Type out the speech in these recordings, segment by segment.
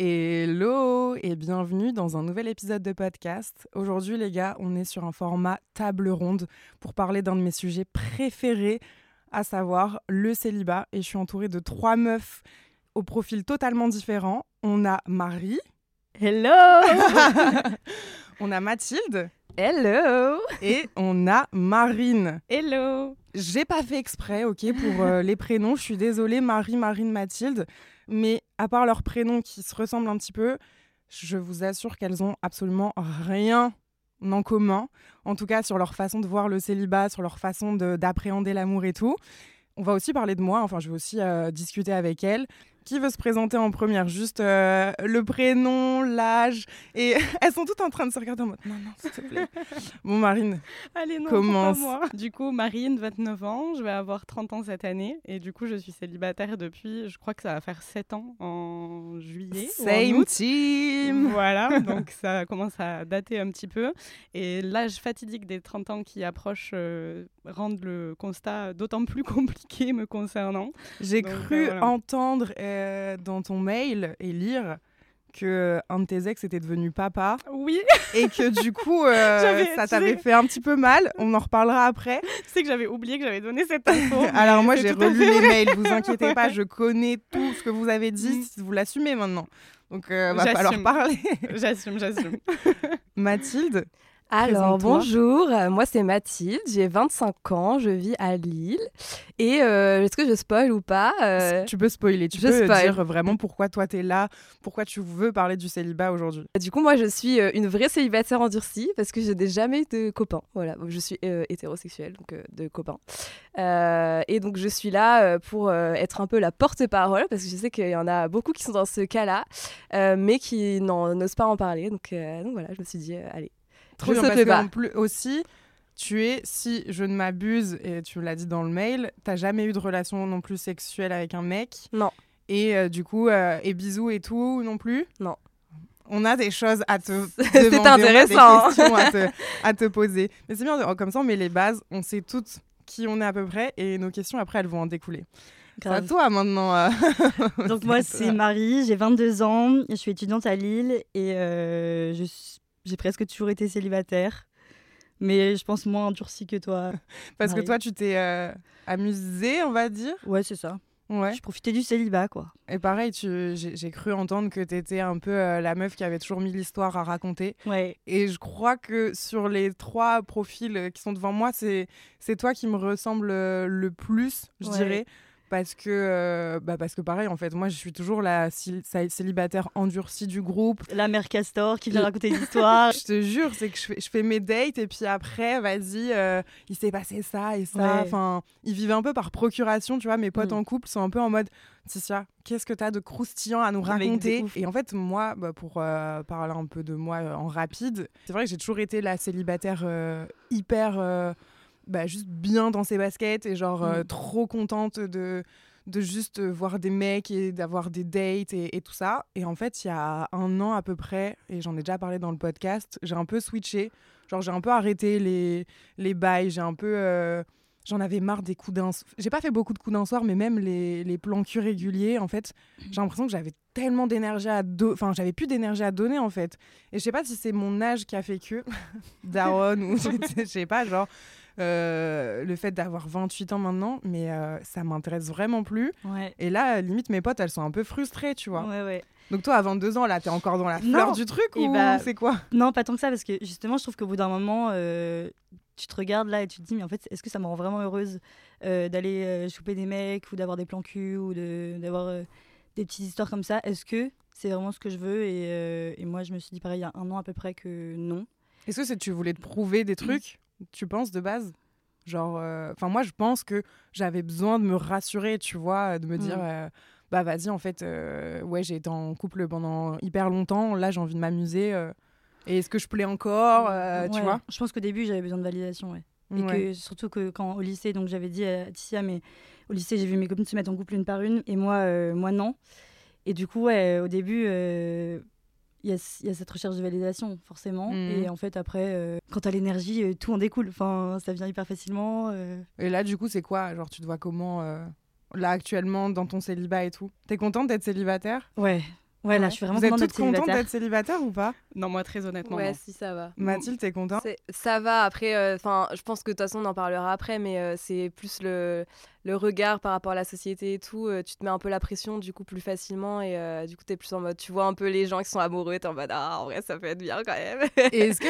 Hello et bienvenue dans un nouvel épisode de podcast. Aujourd'hui les gars, on est sur un format table ronde pour parler d'un de mes sujets préférés, à savoir le célibat. Et je suis entourée de trois meufs au profil totalement différent. On a Marie. Hello On a Mathilde. Hello Et on a Marine. Hello J'ai pas fait exprès, ok, pour euh, les prénoms. Je suis désolée, Marie, Marine, Mathilde. Mais à part leurs prénoms qui se ressemblent un petit peu, je vous assure qu'elles ont absolument rien en commun. En tout cas, sur leur façon de voir le célibat, sur leur façon d'appréhender l'amour et tout. On va aussi parler de moi, enfin, je vais aussi euh, discuter avec elles. Qui veut se présenter en première? Juste euh, le prénom, l'âge. Et elles sont toutes en train de se regarder en mode non, non, s'il te plaît. bon, Marine. Allez, non, Commence. pas moi? Du coup, Marine, 29 ans, je vais avoir 30 ans cette année. Et du coup, je suis célibataire depuis, je crois que ça va faire 7 ans en juillet. ou en Same août. team. Voilà, donc ça commence à dater un petit peu. Et l'âge fatidique des 30 ans qui approche euh, rendent le constat d'autant plus compliqué me concernant. J'ai cru euh, voilà. entendre euh, dans ton mail et lire que un de tes ex était devenu papa Oui, et que du coup euh, ça tu t'avait sais- fait un petit peu mal. On en reparlera après. c'est que j'avais oublié que j'avais donné cette info. Alors moi j'ai relu les mails, vous inquiétez pas, je connais tout ce que vous avez dit, vous l'assumez maintenant. Donc euh, va falloir parler. J'assume, j'assume. Mathilde, Alors bonjour, euh, moi c'est Mathilde, j'ai 25 ans, je vis à Lille. Et euh, est-ce que je spoil ou pas Euh, tu peux spoiler, tu je peux spoil. dire vraiment pourquoi toi t'es là, pourquoi tu veux parler du célibat aujourd'hui. Du coup, moi je suis une vraie célibataire endurcie parce que je n'ai jamais eu de copain. Voilà, je suis euh, hétérosexuelle, donc de copains. Euh, et donc je suis là pour être un peu la porte-parole parce que je sais qu'il y en a beaucoup qui sont dans ce cas-là, mais qui n'osent pas en parler. Donc, donc voilà, je me suis dit, allez. Trop bien, parce plus aussi, tu es, si je ne m'abuse, et tu l'as dit dans le mail, t'as jamais eu de relation non plus sexuelle avec un mec. Non. Et euh, du coup, euh, et bisous et tout non plus Non. On a des choses à te C'est demander, on a des intéressant. questions à te, à te poser. Mais c'est bien, comme ça on met les bases, on sait toutes qui on est à peu près et nos questions après elles vont en découler. C'est à toi maintenant. euh. Donc moi C'est c'est. Marie, j'ai 22 ans, je suis étudiante à Lille et je suis- j'ai presque toujours été célibataire. Mais je pense moins endurcie que toi. Parce que toi tu t'es euh, amusée, on va dire? Ouais, c'est ça. Ouais. Je profitais du célibat, quoi. Et pareil, tu- j'ai cru entendre que tu étais un peu euh, la meuf qui avait toujours mis l'histoire à raconter. Ouais. Et je crois que sur les trois profils euh, qui sont devant moi, c'est c'est toi qui me ressemble euh, le plus, je Ouais. dirais. Parce que, euh, bah parce que pareil, en fait, moi, je suis toujours la cél- cé- célibataire endurcie du groupe. La mère Castor qui vient raconter des histoires. Je te jure, c'est que je fais, je fais mes dates et puis après, vas-y, euh, il s'est passé ça et ça. Ouais. Enfin, ils vivent un peu par procuration, tu vois. Mes potes Mm. en couple sont un peu en mode, Ticia, qu'est-ce que t'as de croustillant à nous raconter. Et en fait, moi, bah, pour euh, parler un peu de moi euh, en rapide, c'est vrai que j'ai toujours été la célibataire euh, hyper, bah, juste bien dans ses baskets et genre euh, Mm. trop contente de de juste voir des mecs et d'avoir des dates et, et tout ça. Et en fait, il y a un an à peu près, et j'en ai déjà parlé dans le podcast, j'ai un peu switché. Genre, j'ai un peu arrêté les, les bails, j'ai un peu... euh, J'en avais marre des coups d'un... J'ai pas fait beaucoup de coups d'un soir, mais même les, les plans cul réguliers, en fait, j'ai l'impression que j'avais tellement d'énergie à donner... Enfin, j'avais plus d'énergie à donner, en fait. Et je sais pas si c'est mon âge qui a fait que... Daron, ou je sais pas, genre... euh, le fait d'avoir 28 ans maintenant, mais euh, ça m'intéresse vraiment plus. Ouais. Et là, limite, mes potes, elles sont un peu frustrées, tu vois. Ouais, ouais. Donc toi, à 22 ans, là, t'es encore dans la fleur Non. du truc Et ou bah, c'est quoi? Non, pas tant que ça, parce que justement, je trouve qu'au bout d'un moment, euh, tu te regardes là et tu te dis, mais en fait, est-ce que ça me rend vraiment heureuse euh, d'aller euh, choper des mecs ou d'avoir des plans cul ou de- d'avoir des petites histoires comme ça? Est-ce que c'est vraiment ce que je veux? Et, et moi, je me suis dit pareil il y a un an à peu près que non. Est-ce que c'est tu voulais te prouver des trucs, tu penses, de base? Genre, euh, enfin, moi, je pense que j'avais besoin de me rassurer, tu vois, de me dire, Mm. euh, bah vas-y, en fait, euh, ouais, j'ai été en couple pendant hyper longtemps, là, j'ai envie de m'amuser. euh, et est-ce que je plais encore, euh, tu vois Je pense qu'au début, j'avais besoin de validation, ouais. Et Ouais. que surtout que quand au lycée, donc j'avais dit à Ticia, mais au lycée, j'ai vu mes copines se mettre en couple une par une, et moi, euh, moi non. Et du coup, ouais, au début, euh, il y, a, il y a cette recherche de validation, forcément. Mhm. Et en fait, après, euh, quand t'as l'énergie, euh, tout en découle. Enfin, ça vient hyper facilement. euh. Et là, du coup, c'est quoi? Genre, tu te vois comment, euh, là, actuellement, dans ton célibat et tout? T'es contente d'être célibataire? Ouais. Ouais, là, Ouais. je suis vraiment Vous êtes contente toutes d'être contentes célibataire. d'être célibataire ou pas? Non, moi, très honnêtement. Ouais, non. si ça va. Mathilde, t'es contente? Ça va, après, euh, enfin, je pense que de toute façon, on en parlera après, mais euh, c'est plus le, le regard par rapport à la société et tout. euh, tu te mets un peu la pression, du coup, plus facilement, et euh, du coup, t'es plus en mode, tu vois un peu les gens qui sont amoureux, t'es en mode, ah, en vrai, ça peut être bien quand même. Et est-ce que,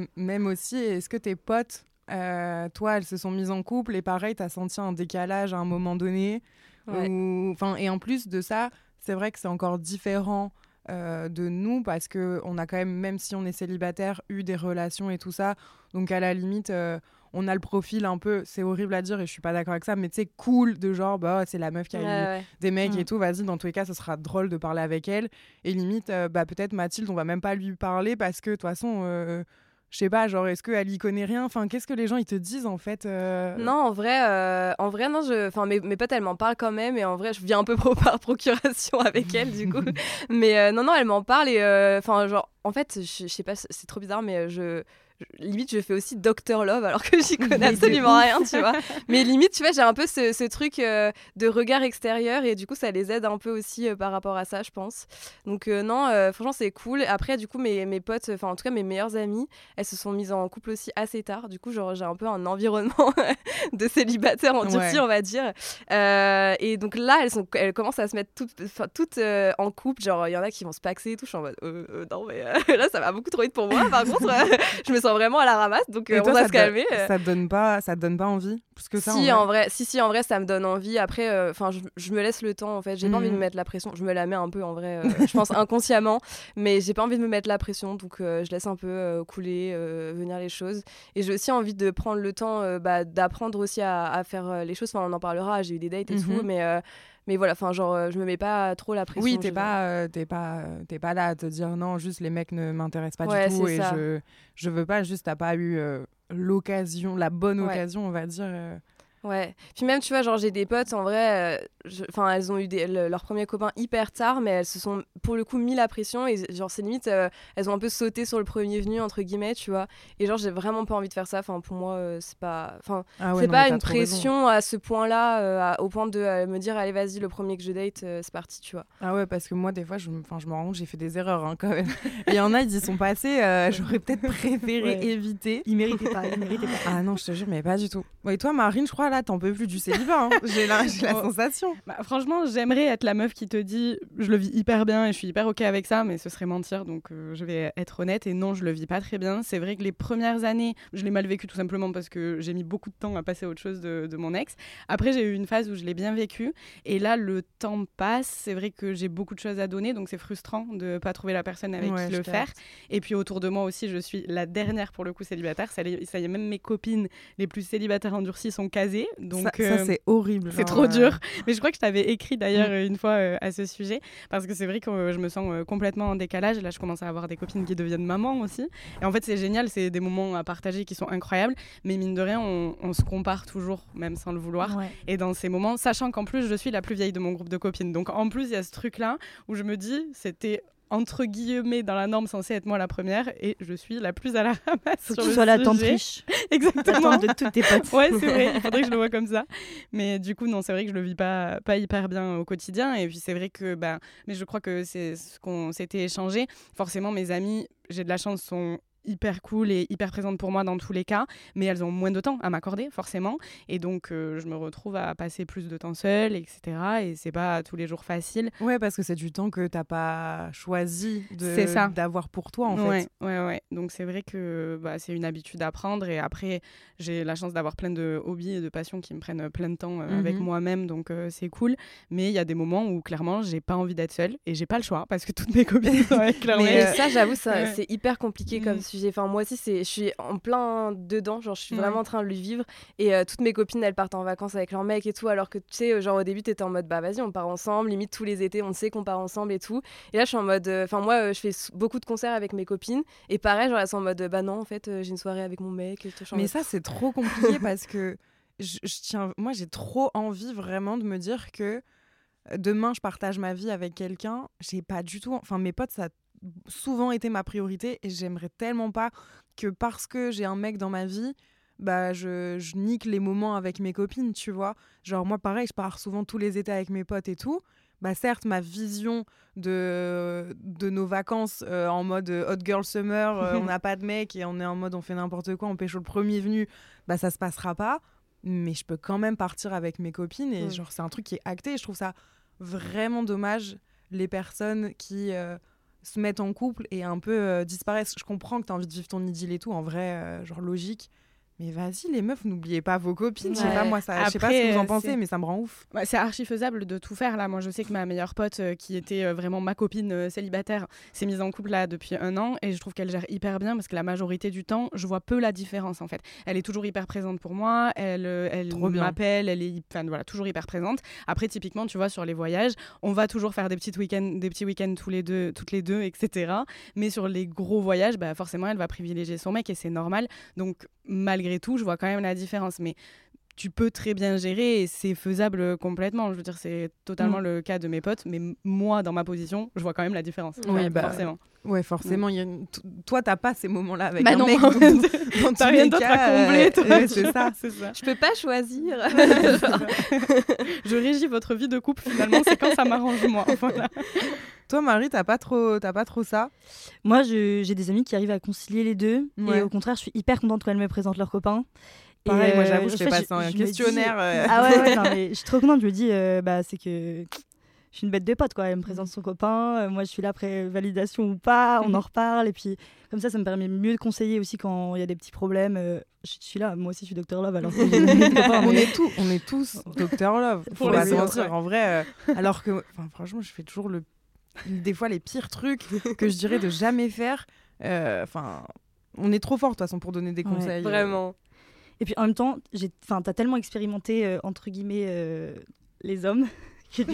euh, même aussi, est-ce que tes potes, euh, toi, elles se sont mises en couple et pareil, t'as senti un décalage à un moment donné Ouais. ou... enfin, Et en plus de ça, c'est vrai que c'est encore différent euh, de nous parce que on a quand même, même si on est célibataire, eu des relations et tout ça. Donc à la limite, euh, on a le profil un peu, c'est horrible à dire et je suis pas d'accord avec ça, mais sais, cool de genre, bah c'est la meuf qui a eu ouais. des mecs Mm. et tout, vas-y, dans tous les cas, ce sera drôle de parler avec elle. Et limite, euh, bah, peut-être Mathilde, on va même pas lui parler parce que de toute façon, je sais pas, genre, est-ce qu'elle y connaît rien? Enfin, qu'est-ce que les gens ils te disent en fait euh, Non, en vrai, euh, en vrai, non, je, enfin, mes, mes potes, elles m'en parlent quand même, et en vrai, je viens un peu par procuration avec elles, du coup. mais euh, non, non, elles m'en parlent, et enfin, genre, en fait, je, sais pas, c'est trop bizarre, mais je- limite, je fais aussi Doctor Love, alors que j'y connais Mais absolument rien, tu vois. mais limite, tu vois, j'ai un peu ce, ce truc euh, de regard extérieur, et du coup, ça les aide un peu aussi euh, par rapport à ça, je pense. Donc, euh, non, franchement, c'est cool. Après, du coup, mes, mes potes, enfin, en tout cas, mes meilleures amies, elles se sont mises en couple aussi assez tard. Du coup, genre, j'ai un peu un environnement de célibataires endurcis, Ouais. on va dire. Et donc là, elles, sont, elles commencent à se mettre toutes, toutes en couple. Genre, il y en a qui vont se paxer et tout. Je suis en mode, non, mais là, ça va beaucoup trop vite pour moi. Par contre, je me sens vraiment à la ramasse. Donc, euh, toi, on va se calmer. euh. Ça te donne pas, ça te donne pas envie? Plus que ça. si, en en vrai, si, si, en vrai, ça me donne envie. Après, euh, enfin, je, je me laisse le temps. En fait, j'ai pas envie de me Mhm. mettre la pression. Je me la mets un peu en vrai. euh, je pense inconsciemment, mais j'ai pas envie de me mettre la pression. Donc, je laisse un peu couler, venir les choses. Et j'ai aussi envie de prendre le temps bah, d'apprendre aussi à, à faire les choses. Enfin, on en parlera. J'ai eu des dates et tout, Mhm. mais. Mais voilà, enfin, genre, euh, je me mets pas trop la pression. Oui, t'es pas, euh, t'es pas, euh, t'es pas là à te dire non, juste les mecs ne m'intéressent pas Ouais, du tout et ça. je, je veux pas, juste t'as pas eu euh, l'occasion, la bonne Ouais. occasion, on va dire. Ouais. Puis même, tu vois, genre, j'ai des potes, en vrai, euh, enfin, elles ont eu des, le- leurs premiers copains hyper tard, mais elles se sont, pour le coup, mis la pression. Et genre, c'est limite, euh, elles ont un peu sauté sur le premier venu, entre guillemets, tu vois. Et genre, j'ai vraiment pas envie de faire ça. Enfin, pour moi, euh, c'est pas. Enfin, Ah ouais, c'est pas une raison. pression à ce point-là, au point de me dire, allez, vas-y, le premier que je date, c'est parti, tu vois. Ah ouais, parce que moi, des fois, je, je me rends compte, j'ai fait des erreurs hein, quand même. Il y en a, ils y sont passés, j'aurais peut-être préféré Ouais. éviter. Il méritait pas, il méritait pas. Ah non, je te jure, mais pas du tout. Et toi, Marine, je crois, là, t'en peux plus du célibat. hein. J'ai la, Oh. sensation. Bah, franchement, j'aimerais être la meuf qui te dit je le vis hyper bien et je suis hyper ok avec ça, mais ce serait mentir, donc euh, je vais être honnête. Et non, je le vis pas très bien. C'est vrai que les premières années, je l'ai mal vécu tout simplement parce que j'ai mis beaucoup de temps à passer à autre chose de, de mon ex. Après, j'ai eu une phase où je l'ai bien vécu. Et là, le temps passe. C'est vrai que j'ai beaucoup de choses à donner, donc c'est frustrant de pas trouver la personne avec Ouais, qui le faire. Et puis autour de moi aussi, je suis la dernière pour le coup célibataire. Ça, y est- ça y est, même mes copines les plus célibataires endurcis sont casées. Donc ça, ça, euh, c'est horrible. c'est genre, trop euh, dur. Mais je crois que je t'avais écrit d'ailleurs Mm. une fois euh, à ce sujet. Parce que c'est vrai que je me sens complètement en décalage. Là, je commence à avoir des copines qui deviennent mamans aussi. Et en fait, c'est génial. C'est des moments à partager qui sont incroyables. Mais mine de rien, on, on se compare toujours, même sans le vouloir. Ouais. Et dans ces moments, sachant qu'en plus, je suis la plus vieille de mon groupe de copines. Donc en plus, il y a ce truc-là où je me dis, c'était entre guillemets dans la norme censé être moi la première et je suis la plus à la ramasse Faut sur que tu sois la riche, Exactement. de toutes tes potes. Ouais, c'est vrai, il faudrait que je le vois comme ça. Mais du coup, non, c'est vrai que je le vis pas, pas hyper bien au quotidien. Et puis, c'est vrai que, bah, mais je crois que c'est ce qu'on s'était échangé. Forcément, mes amis, j'ai de la chance, sont hyper cool et hyper présentes pour moi dans tous les cas, mais elles ont moins de temps à m'accorder, forcément. Et donc, euh, je me retrouve à passer plus de temps seule, etc. Et c'est pas tous les jours facile. Ouais, parce que c'est du temps que t'as pas choisi d'avoir pour toi, en ouais, fait. ouais, ouais. Donc c'est vrai que bah, c'est une habitude à prendre. Et après, j'ai la chance d'avoir plein de hobbies et de passions qui me prennent plein de temps euh, avec Mhm. moi-même. Donc euh, c'est cool. Mais il y a des moments où clairement, j'ai pas envie d'être seule. Et j'ai pas le choix parce que toutes mes copines sont avec Mais, ça, j'avoue, ça- ouais. c'est hyper compliqué comme Mm. Sujet. Enfin, moi aussi, c'est, je suis en plein dedans. Genre, je suis vraiment en train de le vivre. Et euh, toutes mes copines, elles partent en vacances avec leur mec et tout. Alors que, tu sais, genre, au début, t'étais en mode, bah, vas-y, on part ensemble. Limite, tous les étés, on sait qu'on part ensemble et tout. Et là, je suis en mode, euh, enfin, moi, euh, je fais beaucoup de concerts avec mes copines. Et pareil, genre, elles sont en mode, bah, non, en fait, j'ai une soirée avec mon mec. Et tout, Mais ça, c'est trop compliqué parce que je, je tiens, moi, j'ai trop envie vraiment de me dire que demain, je partage ma vie avec quelqu'un. J'ai pas du tout. Enfin, mes potes, ça souvent été ma priorité et j'aimerais tellement pas que parce que j'ai un mec dans ma vie, bah, je, je nique les moments avec mes copines, tu vois. Genre, moi, pareil, je pars souvent tous les étés avec mes potes et tout. Bah, certes, ma vision de, de nos vacances euh, en mode euh, hot girl summer, euh, on n'a pas de mec et on est en mode on fait n'importe quoi, on pêche le premier venu, bah, ça se passera pas. Mais je peux quand même partir avec mes copines et genre, c'est un truc qui est acté. Et je trouve ça vraiment dommage, les personnes qui euh, se mettent en couple et un peu euh, disparaissent. Je comprends que tu as envie de vivre ton idylle et tout, en vrai, euh, genre logique. Mais vas-y, les meufs, n'oubliez pas vos copines. Je sais pas, moi, ça, je sais pas ce que vous en euh, pensez, mais ça me rend ouf. C'est archi faisable de tout faire là. Moi, je sais que ma meilleure pote, euh, qui était euh, vraiment ma copine euh, célibataire, s'est mise en couple là depuis un an et je trouve qu'elle gère hyper bien parce que la majorité du temps, je vois peu la différence en fait. Elle est toujours hyper présente pour moi. Elle, elle m'appelle. Elle est, enfin, voilà, toujours hyper présente. Après, typiquement, tu vois, sur les voyages, on va toujours faire des petits week-ends, des petits week-ends tous les deux, toutes les deux, etc. Mais sur les gros voyages, bah, forcément, elle va privilégier son mec et c'est normal. Donc, malgré tout, je vois quand même la différence. Mais tu peux très bien gérer et c'est faisable complètement. Je veux dire, c'est totalement Mm. le cas de mes potes, mais moi, dans ma position, je vois quand même la différence. Oui, Ouais, bah, forcément. Ouais, forcément. il Y a une- t- Toi, t'as pas ces moments-là avec Bah un non, mec. t'as rien d'autre à combler, euh, toi. ouais, c'est ça. c'est ça. Je peux pas choisir. Je régis votre vie de couple finalement, c'est quand ça m'arrange moi. Voilà. Toi, Marie, t'as pas trop, t'as pas trop ça? Moi, j'ai des amis qui arrivent à concilier les deux. Ouais. Et au contraire, je suis hyper contente quand elles me présentent leurs copains. Et, Pareil, moi, euh, j'avoue, je fais passer un dis- questionnaire. euh, Ah ouais, ouais, non, mais je suis trop contente. Je me dis, euh, bah, c'est que je suis une bête de pote, quoi. Elle me présente son copain. euh, moi, je suis là après validation ou pas. On en reparle. Et puis, comme ça, ça me permet mieux de conseiller aussi quand il y a des petits problèmes. euh, je suis là. Moi aussi, je suis docteur Love. Alors que des copains, on, mais- est tous, on est tous Docteur Love. Pour Faut les pas se autres, mentir, ouais. en vrai. euh, alors que, franchement, je fais toujours le, des fois les pires trucs que je dirais de jamais faire. Euh, Enfin, on est trop fort de toute façon pour donner des Ouais, conseils. euh. Vraiment. Et puis en même temps, j'ai, enfin, t'as tellement expérimenté euh, entre guillemets euh, les hommes C'est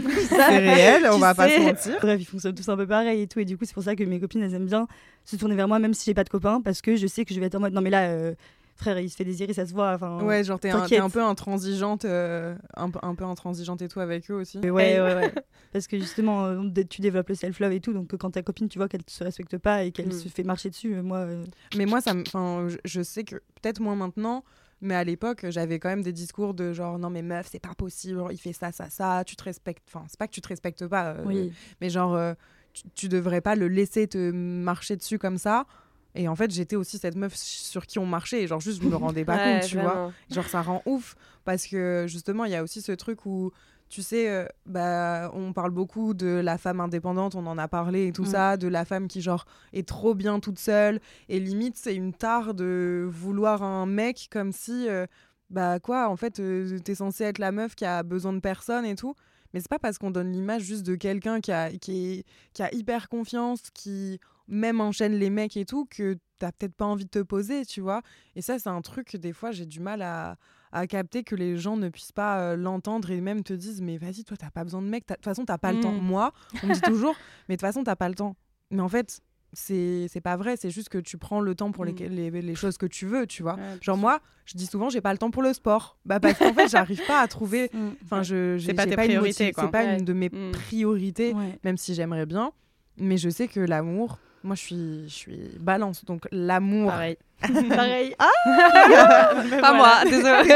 réel, on va pas se mentir. Bref, ils fonctionnent tous un peu pareil et tout. Et du coup, c'est pour ça que mes copines, elles aiment bien se tourner vers moi, même si j'ai pas de copain, parce que je sais que je vais être en mode non, mais là, euh, frère, il se fait désirer, ça se voit. Enfin, Ouais, genre t'es un, un peu intransigeante, euh, un, peu- un peu intransigeante et tout avec eux aussi. Ouais, ouais, ouais. Parce que justement, euh, tu développes le self-love et tout. Donc, euh, quand ta copine, tu vois qu'elle se respecte pas et qu'elle Mm. se fait marcher dessus, euh, moi. euh, Mais moi, ça, je, je sais que peut-être moins maintenant, mais à l'époque, j'avais quand même des discours de genre non mais meuf, c'est pas possible, il fait ça, ça, ça, tu te respectes. Enfin, c'est pas que tu te respectes pas, euh, oui. mais genre euh, tu, tu devrais pas le laisser te marcher dessus comme ça. Et en fait, j'étais aussi cette meuf sur qui on marchait, et genre juste je me rendais pas Ouais, compte, tu vois. Genre ça rend ouf parce que justement il y a aussi ce truc où tu sais euh, bah on parle beaucoup de la femme indépendante, on en a parlé et tout Mm. ça, de la femme qui genre est trop bien toute seule et limite c'est une tare de vouloir un mec comme si euh, bah quoi en fait euh, t'es censé être la meuf qui a besoin de personne et tout. Mais c'est pas parce qu'on donne l'image juste de quelqu'un qui a, qui, est- qui a hyper confiance, qui même enchaîne les mecs et tout, que t'as peut-être pas envie de te poser, tu vois. Et ça, c'est un truc que des fois, j'ai du mal à, à capter que les gens ne puissent pas euh, l'entendre et même te disent Mais vas-y, toi, t'as pas besoin de mec. De toute façon, t'as pas le Mm. temps. Moi, on me dit toujours Mais de toute façon, t'as pas le temps. Mais en fait, c'est c'est pas vrai. C'est juste que tu prends le temps pour les, Mm. les, les choses que tu veux, tu vois. Ouais, Genre, moi, je dis souvent J'ai pas le temps pour le sport. Bah, parce qu'en fait, j'arrive pas à trouver. Mm. Enfin, je j'ai- pas tes une priorités, quoi. C'est pas Ouais. une de mes Mm. priorités, Ouais. même si j'aimerais bien. Mais je sais que l'amour, moi, je suis, je suis balance. Donc, l'amour. Pareil. Pareil. Ah Pas moi, désolé.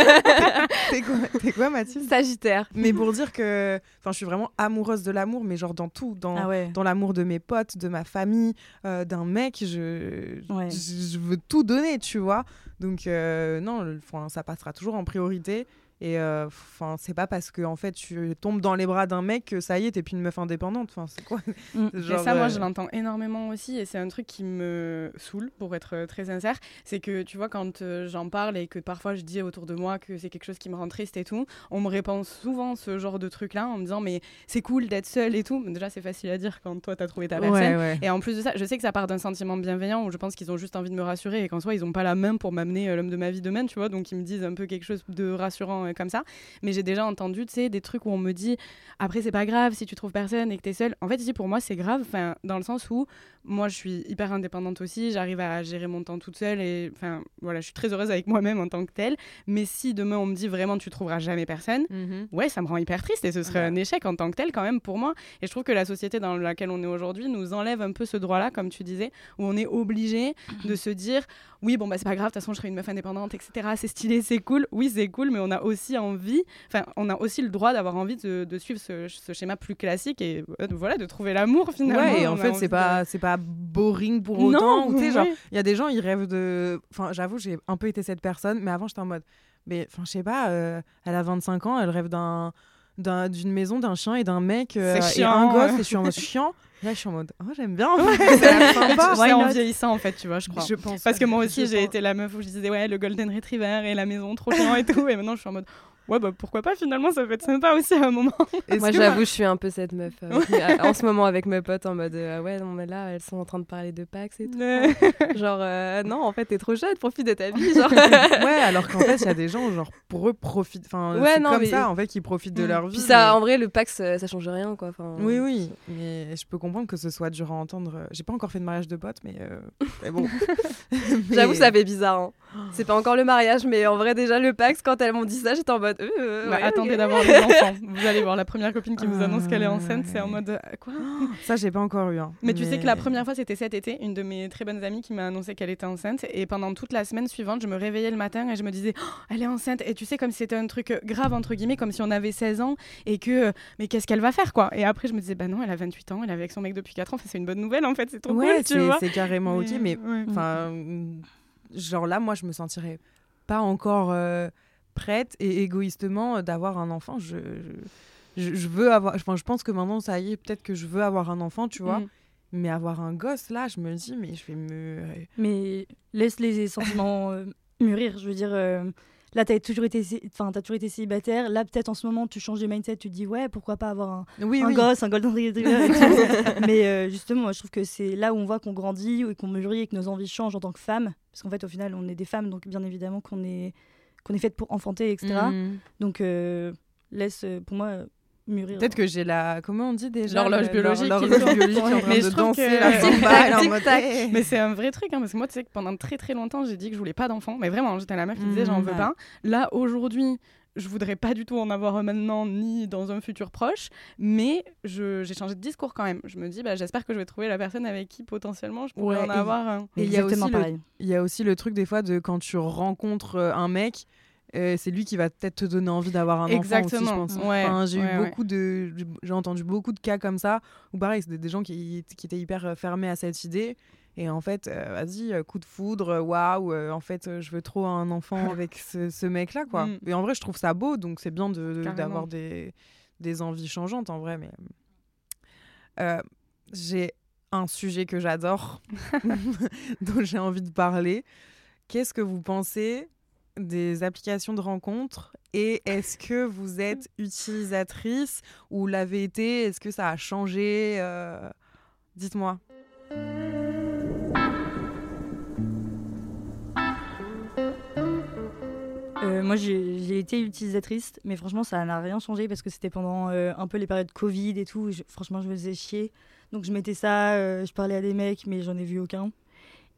T'es quoi, t'es quoi, Mathilde? Sagittaire. Mais pour dire que, enfin, je suis vraiment amoureuse de l'amour, mais genre dans tout, dans, Ah ouais. dans l'amour de mes potes, de ma famille, euh, d'un mec, je, Ouais. je, je veux tout donner, tu vois. Donc euh, non, le- ça passera toujours en priorité. Et enfin, c'est pas parce que en fait tu tombes dans les bras d'un mec que ça y est, t'es plus une meuf indépendante. Enfin, c'est quoi mm. Et ça, moi, je l'entends énormément aussi, et c'est un truc qui me saoule, pour être très sincère. C'est que tu vois, quand j'en parle et que parfois je dis autour de moi que c'est quelque chose qui me rend triste et tout, on me répond souvent ce genre de truc-là en me disant mais c'est cool d'être seule et tout. déjà, c'est facile à dire quand toi t'as trouvé ta personne. Et en plus de ça, je sais que ça part d'un sentiment bienveillant où je pense qu'ils ont juste envie de me rassurer et qu'en soi ils ont pas la main pour m'amener l'homme de ma vie demain, tu vois. Donc ils me disent un peu quelque chose de rassurant comme ça. Mais j'ai déjà entendu, tu sais, des trucs où on me dit après, c'est pas grave si tu trouves personne et que tu es seule. En fait, ici, pour moi, c'est grave, dans le sens où moi, je suis hyper indépendante aussi, j'arrive à gérer mon temps toute seule et enfin, voilà, je suis très heureuse avec moi-même en tant que telle. Mais si demain on me dit vraiment tu trouveras jamais personne, mhm. ouais, ça me rend hyper triste et ce serait un échec en tant que tel quand même pour moi. Et je trouve que la société dans laquelle on est aujourd'hui nous enlève un peu ce droit-là, comme tu disais, où on est obligé de se dire oui, bon, bah c'est pas grave, de toute façon, je serai une meuf indépendante, etc. C'est stylé, c'est cool. Oui, c'est cool, mais on a aussi envie, enfin, on a aussi le droit d'avoir envie de, de suivre ce, ce, schéma plus classique et euh, voilà, de trouver l'amour finalement. Ouais, et en fait, c'est pas, c'est pas boring pour autant. Genre, il y a des gens, ils rêvent de. Enfin, j'avoue, j'ai un peu été cette personne, mais avant, j'étais en mode. Mais enfin, je sais pas, euh, elle a 25 ans, elle rêve d'un d'une maison, d'un chien et d'un mec euh, et un gosse, et je suis en mode chiant. Là, je suis en mode, oh, j'aime bien. c'est en vieillissant, en fait, tu vois, je crois. Je pense. Parce que moi aussi, j'ai été la meuf où je disais, ouais, le Golden Retriever et la maison trop chiant et tout. Et maintenant, je suis en mode, ouais, bah pourquoi pas finalement, ça peut être sympa aussi à un moment. Moi, j'avoue, je suis un peu cette meuf euh, en ce moment avec mes potes en mode, euh, ouais, non, mais là, elles sont en train de parler de Pax et tout. genre, euh, non, en fait, t'es trop jeune, profite de ta vie. Genre. ouais, alors qu'en fait, il y a des gens, genre, pour eux, profitent. Enfin, ouais, c'est comme ça, en fait, qui profitent de mm. leur vie. Puis ça, en vrai, le Pax, ça change rien, quoi. Enfin, oui, oui, mais je peux comprendre que ce soit dur à entendre. J'ai pas encore fait de mariage de potes, mais, mais bon. J'avoue, ça fait bizarre. Hein. C'est pas encore le mariage, mais en vrai, déjà, le Pax, quand elles m'ont dit ça, j'étais en mode. Euh, bah, attendez d'avoir des enfants. Vous allez voir la première copine qui vous annonce qu'elle est enceinte, c'est en mode. Euh, quoi? Ça, j'ai pas encore eu. Hein. Mais, tu sais que la première fois, c'était cet été, une de mes très bonnes amies qui m'a annoncé qu'elle était enceinte. Et pendant toute la semaine suivante, je me réveillais le matin et je me disais, oh, elle est enceinte. Et tu sais, comme si c'était un truc grave, entre guillemets, comme si on avait 16 ans et que. Euh, mais qu'est-ce qu'elle va faire, quoi? Et après, je me disais, bah non, elle a 28 ans, elle est avec son mec depuis 4 ans. c'est une bonne nouvelle, en fait, c'est trop cool, tu vois. C'est carrément ok, mais enfin. Genre là, moi, je me sentirais pas encore euh, prête et égoïstement euh, d'avoir un enfant. Je, je, veux avoir. Enfin, je pense que maintenant, ça y est, peut-être que je veux avoir un enfant, tu vois. Mm. Mais avoir un gosse, là, je me dis, mais je vais me. Mais laisse les sentiments euh, mûrir. Je veux dire, là, tu as toujours été, enfin, as toujours été célibataire. Là, peut-être en ce moment, tu changes de mindset. Tu te dis, ouais, pourquoi pas avoir un, un gosse, un golden retriever. mais justement, moi, je trouve que c'est là où on voit qu'on grandit et qu'on mûrit et que nos envies changent en tant que femme. Parce qu'en fait, au final, on est des femmes, donc bien évidemment qu'on est, qu'on est faites pour enfanter, etc. Mm. Donc, euh, laisse, euh, pour moi, mûrir. Peut-être que j'ai la. Comment on dit déjà L'horloge biologique. L'horloge biologique en train de danser la Mais c'est un vrai truc, hein, parce que moi, tu sais que pendant très très longtemps, j'ai dit que je voulais pas d'enfant. Mais vraiment, j'étais la meuf qui disait, j'en veux mm. pas. Là, aujourd'hui, je voudrais pas du tout en avoir un maintenant ni dans un futur proche, mais j'ai changé de discours quand même. Je me dis, bah, j'espère que je vais trouver la personne avec qui potentiellement je pourrais en avoir un. Et il y, a aussi le, il y a aussi le truc des fois de quand tu rencontres euh, un mec, euh, c'est lui qui va peut-être te donner envie d'avoir un Exactement. enfant aussi, je pense. j'ai eu beaucoup de, j'ai entendu beaucoup de cas comme ça où pareil, c'était des gens qui, qui étaient hyper euh, fermés à cette idée et en fait, euh, vas-y, coup de foudre, waouh, en fait, je veux trop un enfant avec ce, mec-là, quoi. Mm. Et en vrai, je trouve ça beau, donc c'est bien d'avoir des, des, envies changeantes, en vrai. Mais j'ai un sujet que j'adore, dont j'ai envie de parler. Qu'est-ce que vous pensez des applications de rencontres et est-ce que vous êtes utilisatrice ou l'avez été? Est-ce que ça a changé? Dites-moi. Euh, moi, j'ai été utilisatrice, mais franchement, ça n'a rien changé parce que c'était pendant euh, un peu les périodes Covid et tout. franchement, je me faisais chier. Donc, je mettais ça, euh, je parlais à des mecs, mais j'en ai vu aucun.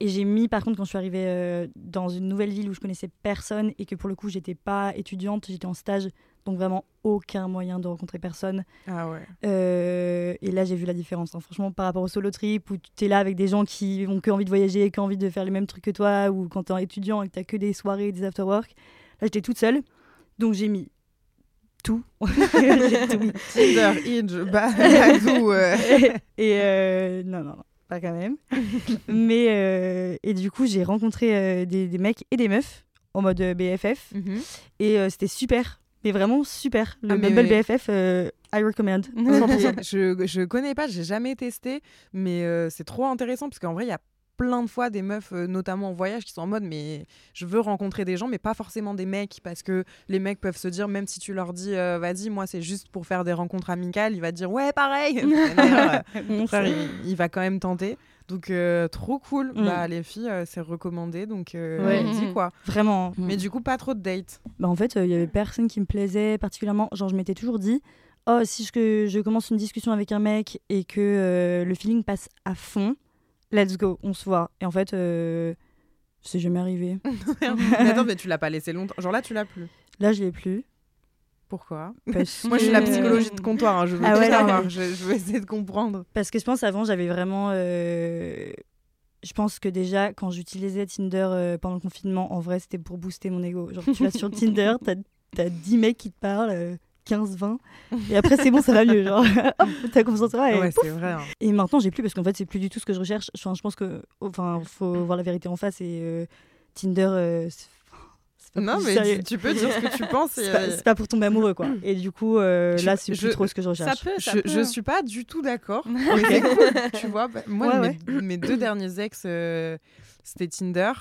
Et j'ai mis, par contre, quand je suis arrivée dans une nouvelle ville où je connaissais personne et que pour le coup, j'étais pas étudiante, j'étais en stage, donc vraiment aucun moyen de rencontrer personne. Ah ouais. et là, j'ai vu la différence. Hein. Franchement, par rapport au solo trip où tu es là avec des gens qui ont que envie de voyager, qui ont envie de faire les mêmes trucs que toi, ou quand tu es étudiant et que tu que des soirées, des after-work Là, j'étais toute seule. Donc, j'ai mis tout. j'ai tout mis. Tinder, Inge, Badoo. Euh. Et, euh, non, non, non, pas quand même. Mais, euh, et du coup, j'ai rencontré des, des, mecs et des meufs en mode BFF. Mhm. Et c'était super. Mais vraiment super. Le Ah, mais Bumble oui. BFF, euh, I recommend. je, je connais pas, j'ai jamais testé, mais euh, c'est trop intéressant parce qu'en vrai, il y a plein de fois des meufs, euh, notamment en voyage, qui sont en mode mais je veux rencontrer des gens, mais pas forcément des mecs, parce que les mecs peuvent se dire, même si tu leur dis euh, vas-y, moi c'est juste pour faire des rencontres amicales, il va te dire ouais, pareil. Euh, frère, il, il va quand même tenter. Donc euh, trop cool. Mm. Bah les filles, euh, c'est recommandé, donc euh, Ouais. allez-y, quoi. Vraiment. Mais du coup, pas trop de dates. Bah, en fait, il y avait personne qui me plaisait particulièrement. Genre, je m'étais toujours dit, oh, si je, que je commence une discussion avec un mec et que euh, le feeling passe à fond, let's go, on se voit. Et en fait, euh, c'est jamais arrivé. mais attends, mais tu l'as pas laissé longtemps. Genre là, tu l'as plus. Là, je l'ai plus. Pourquoi Parce Moi, je suis la psychologie de comptoir. hein, Je veux Ah tout ouais, non, savoir. mais- Je, je veux essayer de comprendre. Parce que je pense avant, j'avais vraiment. euh, Je pense que déjà, quand j'utilisais Tinder euh, pendant le confinement, en vrai, c'était pour booster mon ego. Genre, tu vas sur Tinder, t'as as 10 mecs qui te parlent, euh, 15, 20, et après, c'est bon, ça va mieux. Genre, hop, t'as confiance en toi. Et, ouais, pouf. c'est vrai. hein. et maintenant, j'ai plus, parce qu'en fait, c'est plus du tout ce que je recherche. Enfin, je pense que. Enfin, faut voir la vérité en face, et euh, Tinder, euh, Non, mais tu, tu peux dire ce que tu penses. et, C'est pas, euh, c'est pas pour tomber amoureux, quoi. Et du coup, euh, Je- là, c'est je- plus trop ce que je Ça recherche. peut, ça je, peut. je suis pas du tout d'accord. Tu vois. bah, moi, Ouais, mes, mes deux derniers ex, euh, c'était Tinder.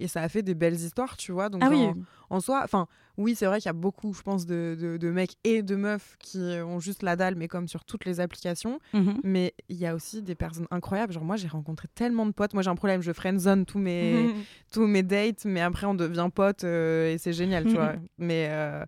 Et ça a fait des belles histoires, tu vois. Donc, Ah oui, en, en soi, enfin, oui, c'est vrai qu'il y a beaucoup, je pense, de, de, de mecs et de meufs qui ont juste la dalle, mais comme sur toutes les applications. Mhm. Mais il y a aussi des personnes incroyables. Genre, moi, j'ai rencontré tellement de potes. Moi, j'ai un problème, je friendzone tous mes, tous mes dates, mais après, on devient potes euh, et c'est génial, tu vois. Mais euh,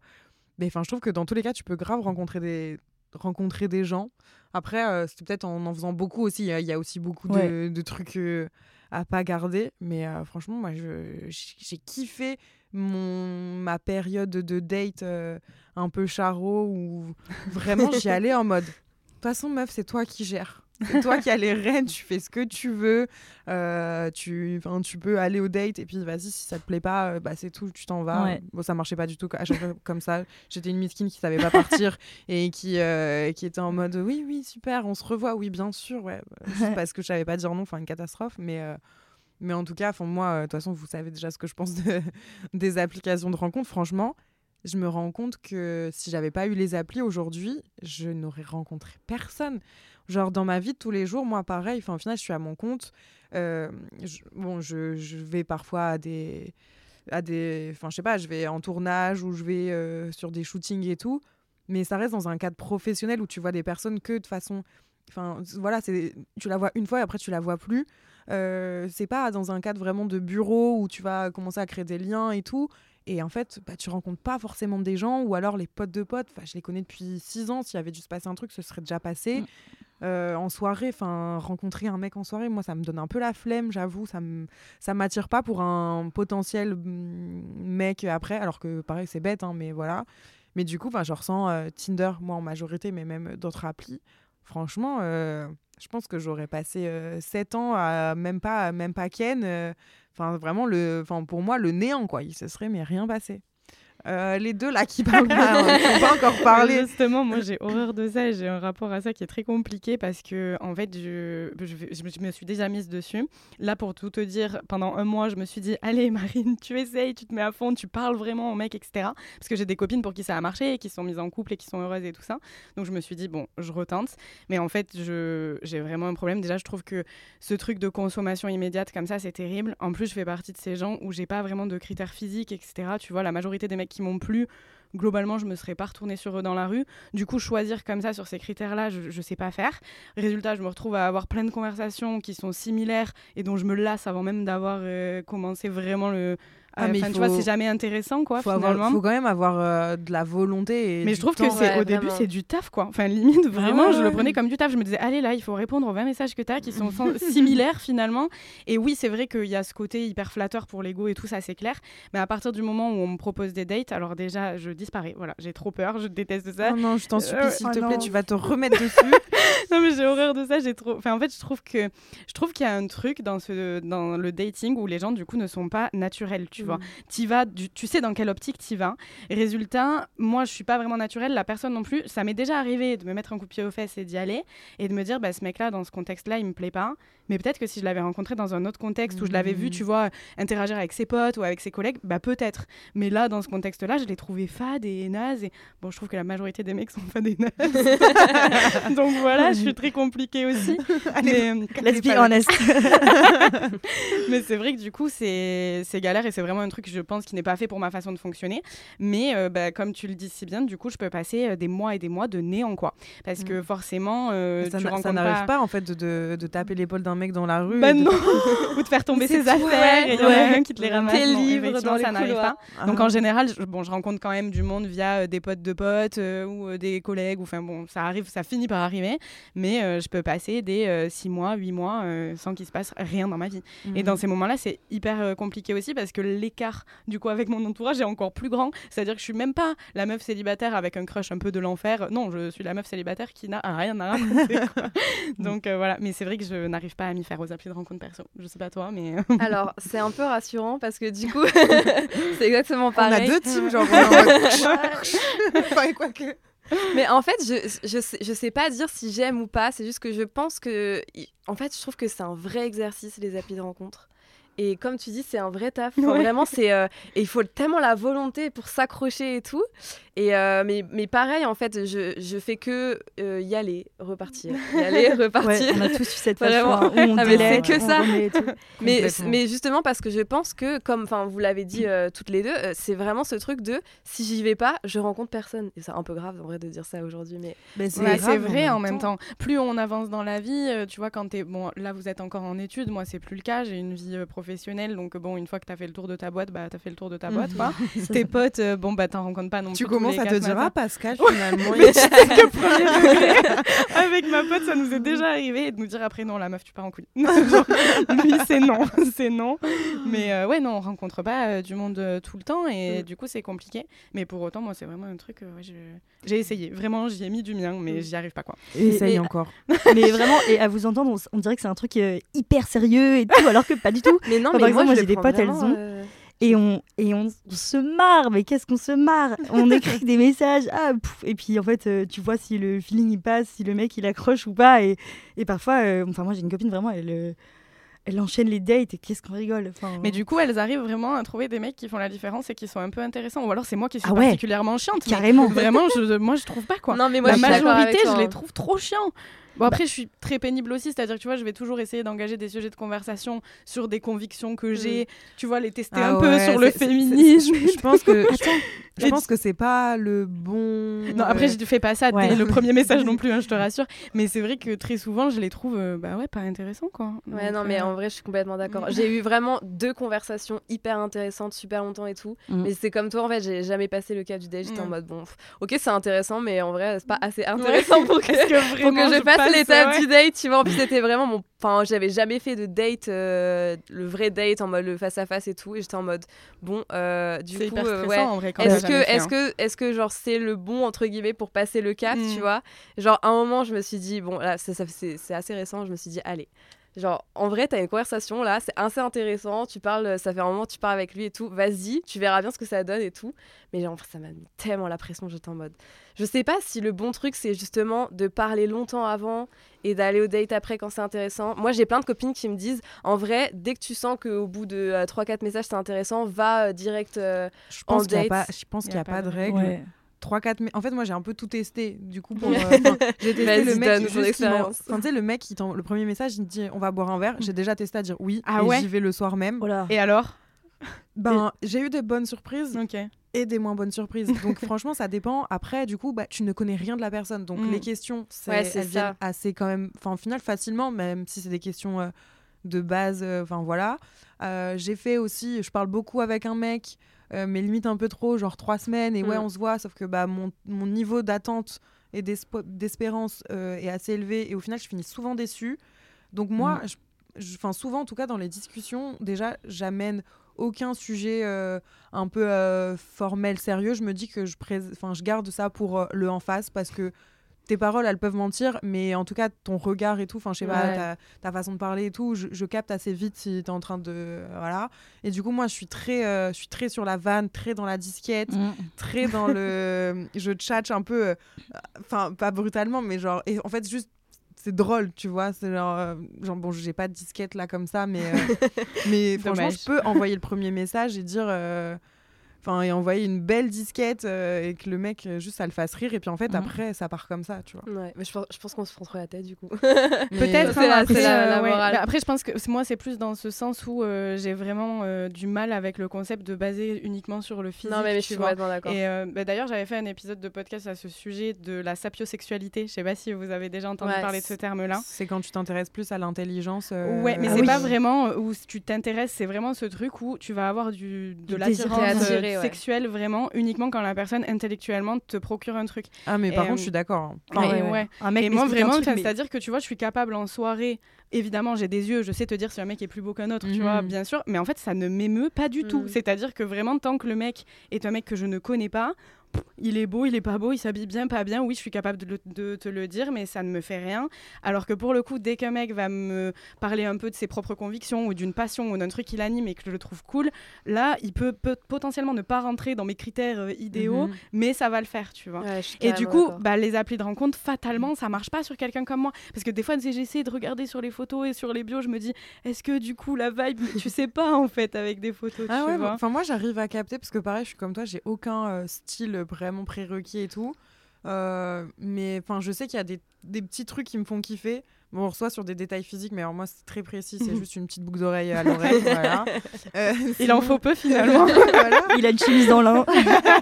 mais je trouve que dans tous les cas, tu peux grave rencontrer des, rencontrer des gens. Après, euh, c'est peut-être en en faisant beaucoup aussi. Il y a- il y, a aussi beaucoup Ouais. de trucs euh, à pas garder. Mais euh, franchement, moi, je- j'ai kiffé mon, ma période de date euh, un peu charo où vraiment j'y allais en mode. De toute façon, meuf, c'est toi qui gères. C'est toi qui as les rênes, tu fais ce que tu veux. euh, tu, tu peux aller au date et puis vas-y, si ça te plaît pas, euh, bah, c'est tout, tu t'en vas. Ouais. Bon, ça marchait pas du tout à chaque fois comme ça. J'étais une miskine qui savait pas partir et qui, euh, qui était en mode oui, oui, super, on se revoit, oui, bien sûr, ouais. Juste parce que je savais pas dire non, enfin, une catastrophe. Mais, euh, mais en tout cas, moi, euh, de toute façon, vous savez déjà ce que je pense de- des applications de rencontres. Franchement, je me rends compte que si j'avais pas eu les applis aujourd'hui, je n'aurais rencontré personne. Genre dans ma vie de tous les jours, moi pareil, enfin au final je suis à mon compte. Euh, je- bon, je, je vais parfois à des, à des, enfin je sais pas, je vais en tournage ou je vais euh, sur des shootings et tout, mais ça reste dans un cadre professionnel où tu vois des personnes que de façon, enfin voilà, tu la vois une fois et après tu la vois plus. Euh, c'est pas dans un cadre vraiment de bureau où tu vas commencer à créer des liens et tout. Et en fait, bah, tu rencontres pas forcément des gens, ou alors les potes de potes, je les connais depuis six ans, s'il y avait dû se passer un truc, ce serait déjà passé. Mm. Euh, en soirée, enfin, rencontrer un mec en soirée, moi, ça me donne un peu la flemme, j'avoue, ça me, ça m'attire pas pour un potentiel mm, mec après, alors que pareil, c'est bête, hein, mais voilà. Mais du coup, je ressens euh, Tinder, moi, en majorité, mais même d'autres applis. Franchement, euh, je pense que j'aurais passé euh, sept ans à même pas, même pas Ken. Enfin, vraiment, le, enfin, pour moi, le néant, quoi. Il se serait mais rien passé. Euh, les deux là qui parlent pas, hein, pas encore parlé. Justement, moi j'ai horreur de ça et j'ai un rapport à ça qui est très compliqué parce que en fait, je, je, me- suis déjà mise dessus. Là, pour tout te dire, pendant un mois, je me suis dit Allez, Marine, tu essayes, tu te mets à fond, tu parles vraiment au mec, etc. Parce que j'ai des copines pour qui ça a marché et qui sont mises en couple et qui sont heureuses et tout ça. Donc je me suis dit Bon, je retente. Mais en fait, j'ai vraiment un problème. Déjà, je trouve que ce truc de consommation immédiate comme ça, c'est terrible. En plus, je fais partie de ces gens où j'ai pas vraiment de critères physiques, etc. Tu vois, la majorité des mecs qui m'ont plu, globalement, je me serais pas retournée sur eux dans la rue. Du coup, choisir comme ça sur ces critères-là, je, je sais pas faire. Résultat, je me retrouve à avoir plein de conversations qui sont similaires et dont je me lasse avant même d'avoir euh, commencé vraiment le. Ah, mais Enfin, tu vois, c'est jamais intéressant, quoi, faut, finalement. avoir, faut quand même avoir euh, de la volonté. Et Mais je trouve que temps. c'est Ouais, au début c'est du taf quoi. Enfin limite vraiment ouais, je le prenais comme du taf. Je me disais allez là il faut répondre aux 20 messages que tu as qui sont similaires finalement. Et oui c'est vrai qu'il y a ce côté hyper flatteur pour l'ego et tout ça c'est clair. Mais à partir du moment où on me propose des dates alors déjà je disparais. Voilà j'ai trop peur je déteste ça. Oh non, je t'en supplie, Euh, s'il oh te plaît, non. tu vas te remettre dessus. non mais j'ai horreur de ça. J'ai trop. Enfin en fait je trouve que je trouve qu'il y a un truc dans ce dans le dating où les gens du coup ne sont pas naturels tu vois. T'y vas, du- tu sais dans quelle optique t'y vas. Résultat, moi, je suis pas vraiment naturelle, la personne non plus. Ça m'est déjà arrivé de me mettre un coup de pied aux fesses et d'y aller et de me dire, bah, ce mec-là, dans ce contexte-là, il me plaît pas. Mais peut-être que si je l'avais rencontré dans un autre contexte où je l'avais vu, Mhm. tu vois, interagir avec ses potes ou avec ses collègues, bah peut-être. Mais là, dans ce contexte-là, je l'ai trouvé fade et naze. Et bon, je trouve que la majorité des mecs sont fades et nazes. Donc voilà, je suis très compliquée aussi. mais, Let's be honest. mais c'est vrai que du coup, c'est galère et c'est vraiment un truc, je pense, qui n'est pas fait pour ma façon de fonctionner. Mais euh, bah, comme tu le dis si bien, du coup, je peux passer euh, des mois et des mois de néant, quoi. Parce que forcément, euh, ça n'arrive pas... pas en fait de, de, de taper l'épaule d'un mec dans la rue. Bah de- non Ou de faire tomber ses affaires et il y en a un qui te les ramasse. Tes livres dans ça n'arrive pas. Ah. Donc en général, je, bon, je rencontre quand même du monde via euh, des potes de potes euh, ou euh, des collègues. Enfin bon, ça arrive, ça finit par arriver. Mais je peux passer des 6 mois, 8 mois sans qu'il se passe rien dans ma vie. Et dans ces moments-là, c'est hyper compliqué aussi parce que l'écart du coup avec mon entourage est encore plus grand. C'est-à-dire que je suis même pas la meuf célibataire avec un crush un peu de l'enfer. Non, je suis la meuf célibataire qui n'a rien à raconter. Donc voilà, mais c'est vrai que je n'arrive pas à m'y faire aux applis de rencontre perso. Je sais pas toi, mais Alors, c'est un peu rassurant parce que du coup, c'est exactement On a pareil. deux teams, genre. Enfin, quoi que. Mais en fait, je, je, sais, je sais pas dire si j'aime ou pas. C'est juste que je pense que. En fait, je trouve que c'est un vrai exercice, les applis de rencontre. Et comme tu dis, c'est un vrai taf. Enfin, Ouais. Vraiment, c'est. euh, et il faut tellement la volonté pour s'accrocher et tout. Et euh, mais, mais pareil, en fait, je, je fais que euh, y aller, repartir. Y aller, Ouais, repartir. on a tous eu cette crois, où on Ah, c'est que on ça. Mais, mais justement parce que je pense que, comme enfin vous l'avez dit toutes les deux, c'est vraiment ce truc de si j'y vais pas, je rencontre personne. Et c'est un peu grave en vrai de dire ça aujourd'hui, mais Ouais, c'est vrai en même temps. Plus on avance dans la vie, tu vois, quand t'es. Bon, là, vous êtes encore en études, moi, c'est plus le cas. J'ai une vie euh, professionnelle, donc bon, une fois que t'as fait le tour de ta boîte, bah, t'as fait le tour de ta boîte, quoi. Tes potes, euh, bon, bah, t'en rencontres pas non Tu plus. tous commences à te dire, ah Pascal, finalement. Tu sais que premier degré, avec ma pote, ça nous est déjà arrivé et de nous dire après non, la meuf, tu pars en couille. Lui, c'est non, c'est non. Mais euh, ouais, non, on rencontre pas euh, du monde euh, tout le temps et du coup, c'est compliqué. Mais pour autant, moi, c'est vraiment un truc. euh, ouais, je- j'ai essayé, vraiment, j'y ai mis du mien, mais j'y arrive pas quoi. Essaye Et- encore. Mais vraiment, et à vous entendre, on, dirait que c'est un truc euh, hyper sérieux et tout, alors que pas du tout. mais non, Par mais exemple, moi, moi, j'ai des potes, elles ont- euh, Et on, et on, on se marre, mais qu'est-ce qu'on se marre? On écrit des messages, ah, pouf, et puis en fait, euh, tu vois si le feeling il passe, si le mec il accroche ou pas. Et, et parfois, euh, enfin, moi j'ai une copine vraiment, elle, euh, elle enchaîne les dates et qu'est-ce qu'on rigole. Enfin, Mais du coup, elles arrivent vraiment à trouver des mecs qui font la différence et qui sont un peu intéressants. Ou alors, c'est moi qui suis Ah ouais. particulièrement chiante. carrément. Vraiment, je, moi, je trouve pas quoi. Non, mais moi, la je majorité, je les hein. trouve trop chiants. Bon, après, je suis très pénible aussi, c'est-à-dire que tu vois, je vais toujours essayer d'engager des sujets de conversation sur des convictions que j'ai, tu vois, les tester Ah un peu sur le féminisme. Je pense que je pense que c'est pas le bon. Non, après, je fais pas ça Ouais. dès le premier message non plus, hein, je te rassure. Mais c'est vrai que très souvent, je les trouve, euh, bah ouais, pas intéressants, quoi. Ouais, Donc, non, mais euh, en vrai, je suis complètement d'accord. J'ai eu vraiment deux conversations hyper intéressantes, super longtemps et tout. Mm. Mais c'est comme toi, en fait, j'ai jamais passé le cap du date. J'étais en Mm. mode, bon, ok, c'est intéressant, mais en vrai, c'est pas assez intéressant pour que je passe passe, l'étape ouais. du date, tu vois. En plus, c'était vraiment mon. Enfin, j'avais jamais fait de date, euh, le vrai date en mode le face à face et tout. Et j'étais en mode, bon, euh, du C'est coup, hyper euh, stressant ouais. en vrai quand Est-ce que, fait, est-ce hein. que, est-ce que, genre, c'est le bon, entre guillemets, pour passer le cap, Mm. tu vois? Genre, à un moment, je me suis dit, bon, là, ça, ça- c'est, c'est assez récent, je me suis dit, allez. Genre, en vrai, t'as une conversation là, c'est assez intéressant. Tu parles, ça fait un moment que tu parles avec lui et tout. Vas-y, tu verras bien ce que ça donne et tout. Mais genre, ça m'a mis tellement la pression, j'étais en mode. Je sais pas si le bon truc, c'est justement de parler longtemps avant et d'aller au date après quand c'est intéressant. Moi, j'ai plein de copines qui me disent, en vrai, dès que tu sens qu'au bout de euh, 3-4 messages, c'est intéressant, va euh, direct. euh, Je en pense qu'il n'y a, date. pas- je pense qu'il y a pas de règle. Ouais. 3 4 mais en fait moi j'ai un peu tout testé du coup pour euh, j'ai testé le mec juste qui enfin, tu sais le mec qui le premier message il me dit on va boire un verre. J'ai déjà testé à dire oui Ah et ouais j'y vais le soir même. Voilà. Et alors? Ben j'ai eu des bonnes surprises Ok. et des moins bonnes surprises. Donc franchement ça dépend. Après du coup bah tu ne connais rien de la personne. Donc Mm. les questions c'est Ouais, elles viennent assez quand même enfin au final facilement même si c'est des questions euh, de base euh, enfin voilà. Euh, j'ai fait aussi je parle beaucoup avec un mec euh, mais limite un peu trop genre trois semaines et ouais Mm. on se voit sauf que bah mon, mon niveau d'attente et d'espérance euh, est assez élevé et au final je finis souvent déçue donc moi Mm. je- je- souvent en tout cas dans les discussions déjà j'amène aucun sujet euh, un peu formel sérieux je me dis que je je garde ça pour le en face parce que tes paroles elles peuvent mentir mais en tout cas ton regard et tout enfin je sais pas ta, ta façon de parler et tout je, je capte assez vite si t'es en train de voilà et du coup moi je suis très euh, je suis très sur la vanne très dans la disquette Mm. très dans le je tchatche un peu euh, enfin pas brutalement mais genre et en fait juste c'est drôle, tu vois. C'est genre, euh, genre, bon, j'ai pas de disquette là comme ça, mais, euh, mais franchement, je peux envoyer le premier message et dire. euh, Enfin, et envoyer une belle disquette euh, et que le mec, euh, juste, ça le fasse rire. Et puis, en fait, Mhm. après, ça part comme ça, tu vois. Ouais, mais je pense, je pense qu'on se prend trop la tête du coup. Peut-être. C'est hein, la- après, euh, ouais. après, je pense que moi, c'est plus dans ce sens où euh, j'ai vraiment euh, du mal avec le concept de baser uniquement sur le physique. non, mais, mais je suis complètement d'accord. Et euh, bah, d'ailleurs, j'avais fait un épisode de podcast à ce sujet de la sapiosexualité. Je sais pas si vous avez déjà entendu Ouais, parler de ce terme-là. C'est quand tu t'intéresses plus à l'intelligence. euh, Ouais, mais Ah c'est oui. pas vraiment où tu t'intéresses, c'est vraiment ce truc où tu vas avoir du, de l'attirance ouais. sexuelle vraiment uniquement quand la personne intellectuellement te procure un truc. Ah, mais par contre, euh, je suis d'accord. hein. Ouais, Enfin, ouais, ouais. Un mec Et moi vraiment, mais- c'est-à-dire que tu vois, je suis capable en soirée. Évidemment, j'ai des yeux, je sais te dire si un mec est plus beau qu'un autre, tu Mhm. vois, bien sûr. Mais en fait, ça ne m'émeut pas du tout. Mhm. C'est-à-dire que vraiment, tant que le mec est un mec que je ne connais pas, il est beau, il est pas beau, il s'habille bien, pas bien. Oui, je suis capable de, le- de te le dire, mais ça ne me fait rien. Alors que pour le coup, dès qu'un mec va me parler un peu de ses propres convictions ou d'une passion ou d'un truc qu'il anime et que je le trouve cool, là, il peut, peut potentiellement ne pas rentrer dans mes critères euh, idéaux, Mhm. mais ça va le faire, tu vois. Ouais, Et du coup, bah, les applis de rencontre, fatalement, ça marche pas sur quelqu'un comme moi. Parce que des fois, j'essaie de regarder sur les photos et sur les bios, je me dis, est-ce que du coup, la vibe, tu sais pas en fait avec des photos, Ah tu ouais, vois. enfin moi j'arrive à capter parce que pareil, je suis comme toi, j'ai aucun euh, style vraiment prérequis et tout. Euh, mais enfin, je sais qu'il y a des, des petits trucs qui me font kiffer. Bon, on reçoit sur des détails physiques, mais alors moi c'est très précis, c'est juste une petite boucle d'oreille à l'oreille. voilà. Euh, Il en faut peu finalement. voilà. Il a une chemise dans l'un.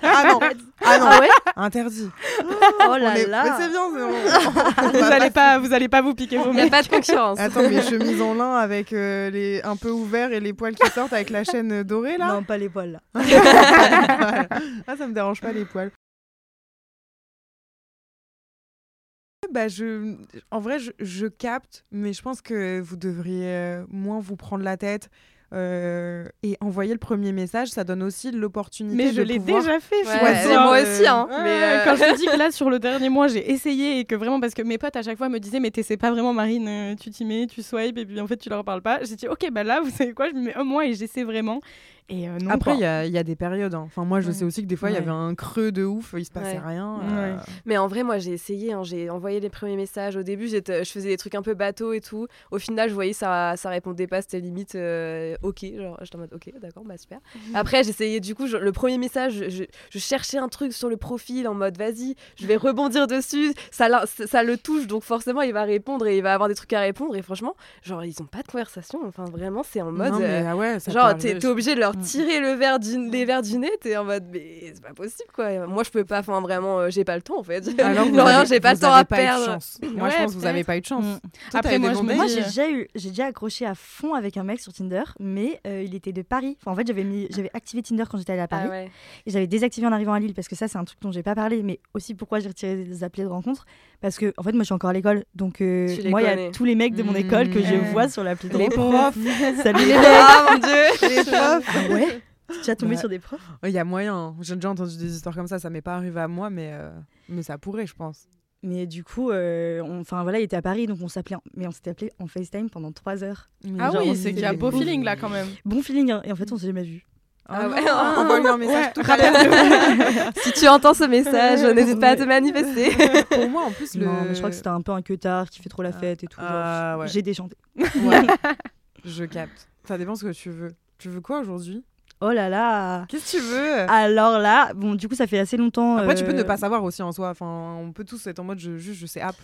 Ah non, ah non, Ah ouais interdit. Oh On là est- là. Mais c'est bien, c'est bon. vous allez pas, vous allez pas vous piquer vos Il n'y a pas de concurrence. Attends, mes chemises en lin avec euh, les un peu ouverts et les poils qui sortent avec la chaîne dorée là. Non, pas les poils là. Voilà. Ah, ça me dérange pas les poils. Bah, je... En vrai, je, je capte, mais je pense que vous devriez euh, moins vous prendre la tête euh, et envoyer le premier message. Ça donne aussi l'opportunité Mais je l'ai pouvoir... déjà fait. Ouais, choisir. c'est moi aussi, hein. Ouais, mais euh, Quand je te dis que là, sur le dernier mois, j'ai essayé et que vraiment, parce que mes potes à chaque fois me disaient, mais t'essaies pas vraiment, Marine, tu t'y mets, tu swipes et puis en fait, tu leur parles pas. J'ai dit, ok, bah là, vous savez quoi, je me mets un mois et j'essaie vraiment. Et euh, non, Après, il y a, il y a des périodes. hein. Enfin, moi, je Ouais. sais aussi que des fois, il y avait un creux de ouf, il se passait Ouais. rien. Ouais. euh, Mais en vrai, moi, j'ai essayé. hein, J'ai envoyé les premiers messages. Au début, je faisais des trucs un peu bateau et tout. Au final, je voyais ça, ça répondait pas. C'était limite euh, OK. Genre, j'étais en mode OK, d'accord, bah super. Après, j'essayais du coup, je- le premier message, je, je- je cherchais un truc sur le profil en mode vas-y, je vais rebondir dessus. Ça, ça, ça le touche, donc forcément, il va répondre et il va avoir des trucs à répondre. Et franchement, genre, ils ont pas de conversation. Enfin, vraiment, c'est en mode. non, mais, euh, ah ouais, ça peut Genre, t'es obligé de leur. Tirer le verre du, les verres du nez, t'es en mode, mais c'est pas possible quoi. Moi, je peux pas, enfin, vraiment, euh, j'ai pas le temps en fait. Alors, Genre, avez- j'ai pas le temps à pas perdre. Moi, je pense que vous avez pas eu de chance. Mm. Toi, Après, moi, des je bons me Moi, j'ai déjà eu, j'ai déjà accroché à fond avec un mec sur Tinder, mais euh, il était de Paris. Enfin, en fait, j'avais mis, j'avais activé Tinder quand j'étais allée à Paris, Ah ouais. et j'avais désactivé en arrivant à Lille parce que ça, c'est un truc dont j'ai pas parlé, mais aussi pourquoi j'ai retiré les applis de rencontre, parce que en fait, moi, je suis encore à l'école, donc euh, moi, il y a tous les mecs de mon Mmh. école que je Ouais. vois sur l'appli de Les rencontre. profs. Salut les Ah mon dieu Les profs. Ah ouais Tu es déjà tombé Ouais. sur des profs Il y a moyen. J'ai déjà entendu des histoires comme ça. Ça m'est pas arrivé à moi, mais, euh, mais ça pourrait, je pense. Mais du coup, euh, on- enfin voilà, il était à Paris, donc on s'appelait, en- mais on s'était appelé en FaceTime pendant 3 heures. Mais Ah genre, oui, on c'est qu'il y a beau feeling là quand même. Bon feeling, hein, et en fait, on s'est jamais vu. Ah Ah ouais, ouais. ah, un message Ouais, tout à l'heure. Si tu entends ce message, n'hésite pas à te manifester. Pour moi, en plus, le. Non, mais je crois que c'était un peu un queutard qui fait trop la fête et tout. Ah, ouais. J'ai déchanté. Ouais. Je capte. Ça dépend ce que tu veux. Tu veux quoi aujourd'hui? Oh là là Qu'est-ce que tu veux? Alors là, bon, du coup, ça fait assez longtemps. Après, tu peux ne euh, pas savoir aussi en soi. Enfin, on peut tous être en mode je, juste, je sais app.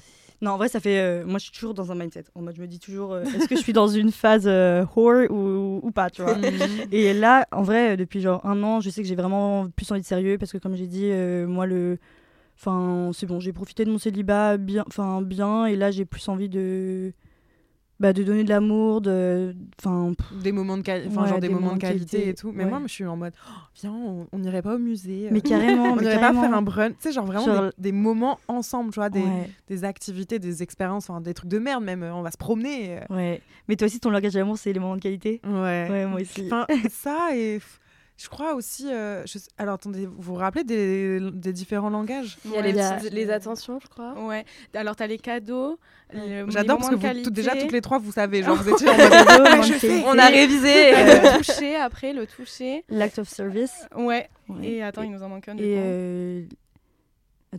Non, en vrai, ça fait. euh, moi, je suis toujours dans un mindset. En mode, je me dis toujours, euh, est-ce que je suis dans une phase whore ou, ou pas, tu vois? Et là, en vrai, depuis genre un an, je sais que j'ai vraiment plus envie de sérieux parce que, comme j'ai dit, moi, le. Enfin, c'est bon, j'ai profité de mon célibat bien, enfin, bien, et là, j'ai plus envie de. Bah, de donner de l'amour, de. Enfin, Des moments de, quali- enfin, Ouais, genre des des moments moments de de qualité, qualité, et tout. Mais ouais. moi, je suis en mode oh, viens, on on n'irait pas au musée. euh, mais carrément, on mais n'irait pas faire un brunch. Tu sais, genre vraiment Genre- des, des moments ensemble, tu vois, des, Ouais, des activités, des expériences, enfin, des trucs de merde même. euh, On va se promener. euh. ouais. Mais toi aussi, ton langage d'amour, c'est les moments de qualité? Ouais. Ouais, moi aussi. Enfin, ça et. Je crois aussi. euh, je Alors, attendez, vous vous rappelez des, des différents langages Il y a Ouais. les, a- petites- les attentions, je crois. Ouais. Alors, t'as les cadeaux. le- J'adore parce que vous, déjà, toutes les trois, vous savez. Genre, vous étiez en mode. Qualité, On a révisé. le toucher après, le toucher. L'acte of service. Ouais. Ouais. Et attends, il nous en manque un. Et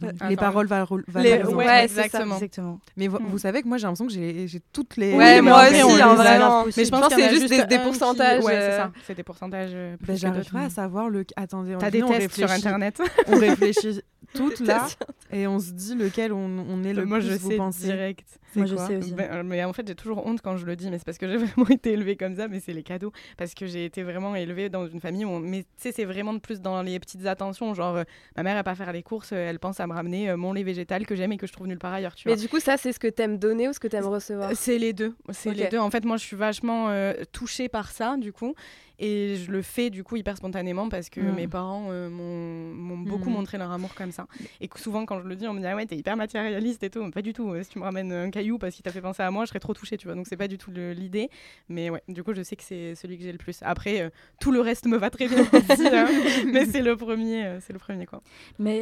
Attends, Les paroles Les- valorisantes. Ouais, ouais, c'est ça. exactement. Exactement. Mais vous, Mm. vous savez que moi j'ai l'impression que j'ai j'ai toutes les. Ouais, mais moi en vrai, on aussi, les hein, vraiment. Mais je pense en c'est juste des- des un qui- pourcentages, Ouais, c'est euh. ça. C'est des pourcentages. que J'arrive pas à savoir le. Attendez, on, T'as des on tests sur réfléchit- internet. On réfléchit toutes là et on se dit lequel on, on est le Moi, plus. je vous sais pensez direct. C'est Moi, je sais aussi. Ben, mais en fait, j'ai toujours honte quand je le dis, mais c'est parce que j'ai vraiment été élevée comme ça, mais c'est les cadeaux. Parce que j'ai été vraiment élevée dans une famille où, on- mais tu sais, c'est vraiment de plus dans les petites attentions. Genre, euh, ma mère, elle pas faire les courses, euh, elle pense à me ramener euh, mon lait végétal que j'aime et que je trouve nulle part ailleurs, tu Mais vois. du coup, ça, c'est ce que t'aimes donner ou ce que t'aimes recevoir? C'est les deux. C'est les deux. En fait, moi, je suis vachement euh, touchée par ça, du coup. Et je le fais, du coup, hyper spontanément parce que Mm. mes parents euh, m'ont beaucoup Mm. montré leur amour comme ça. Et que souvent, quand je le dis, on me dit Ah ouais, t'es hyper matérialiste et tout. Pas du tout. Euh, Si tu me ramènes un caillou parce qu'il t'a fait penser à moi, je serais trop touchée, tu vois. Donc, c'est pas du tout l'idée. Mais ouais, du coup, je sais que c'est celui que j'ai le plus. Après, euh, tout le reste me va très bien aussi. hein. Mais c'est le premier, euh, c'est le premier, quoi. Mais,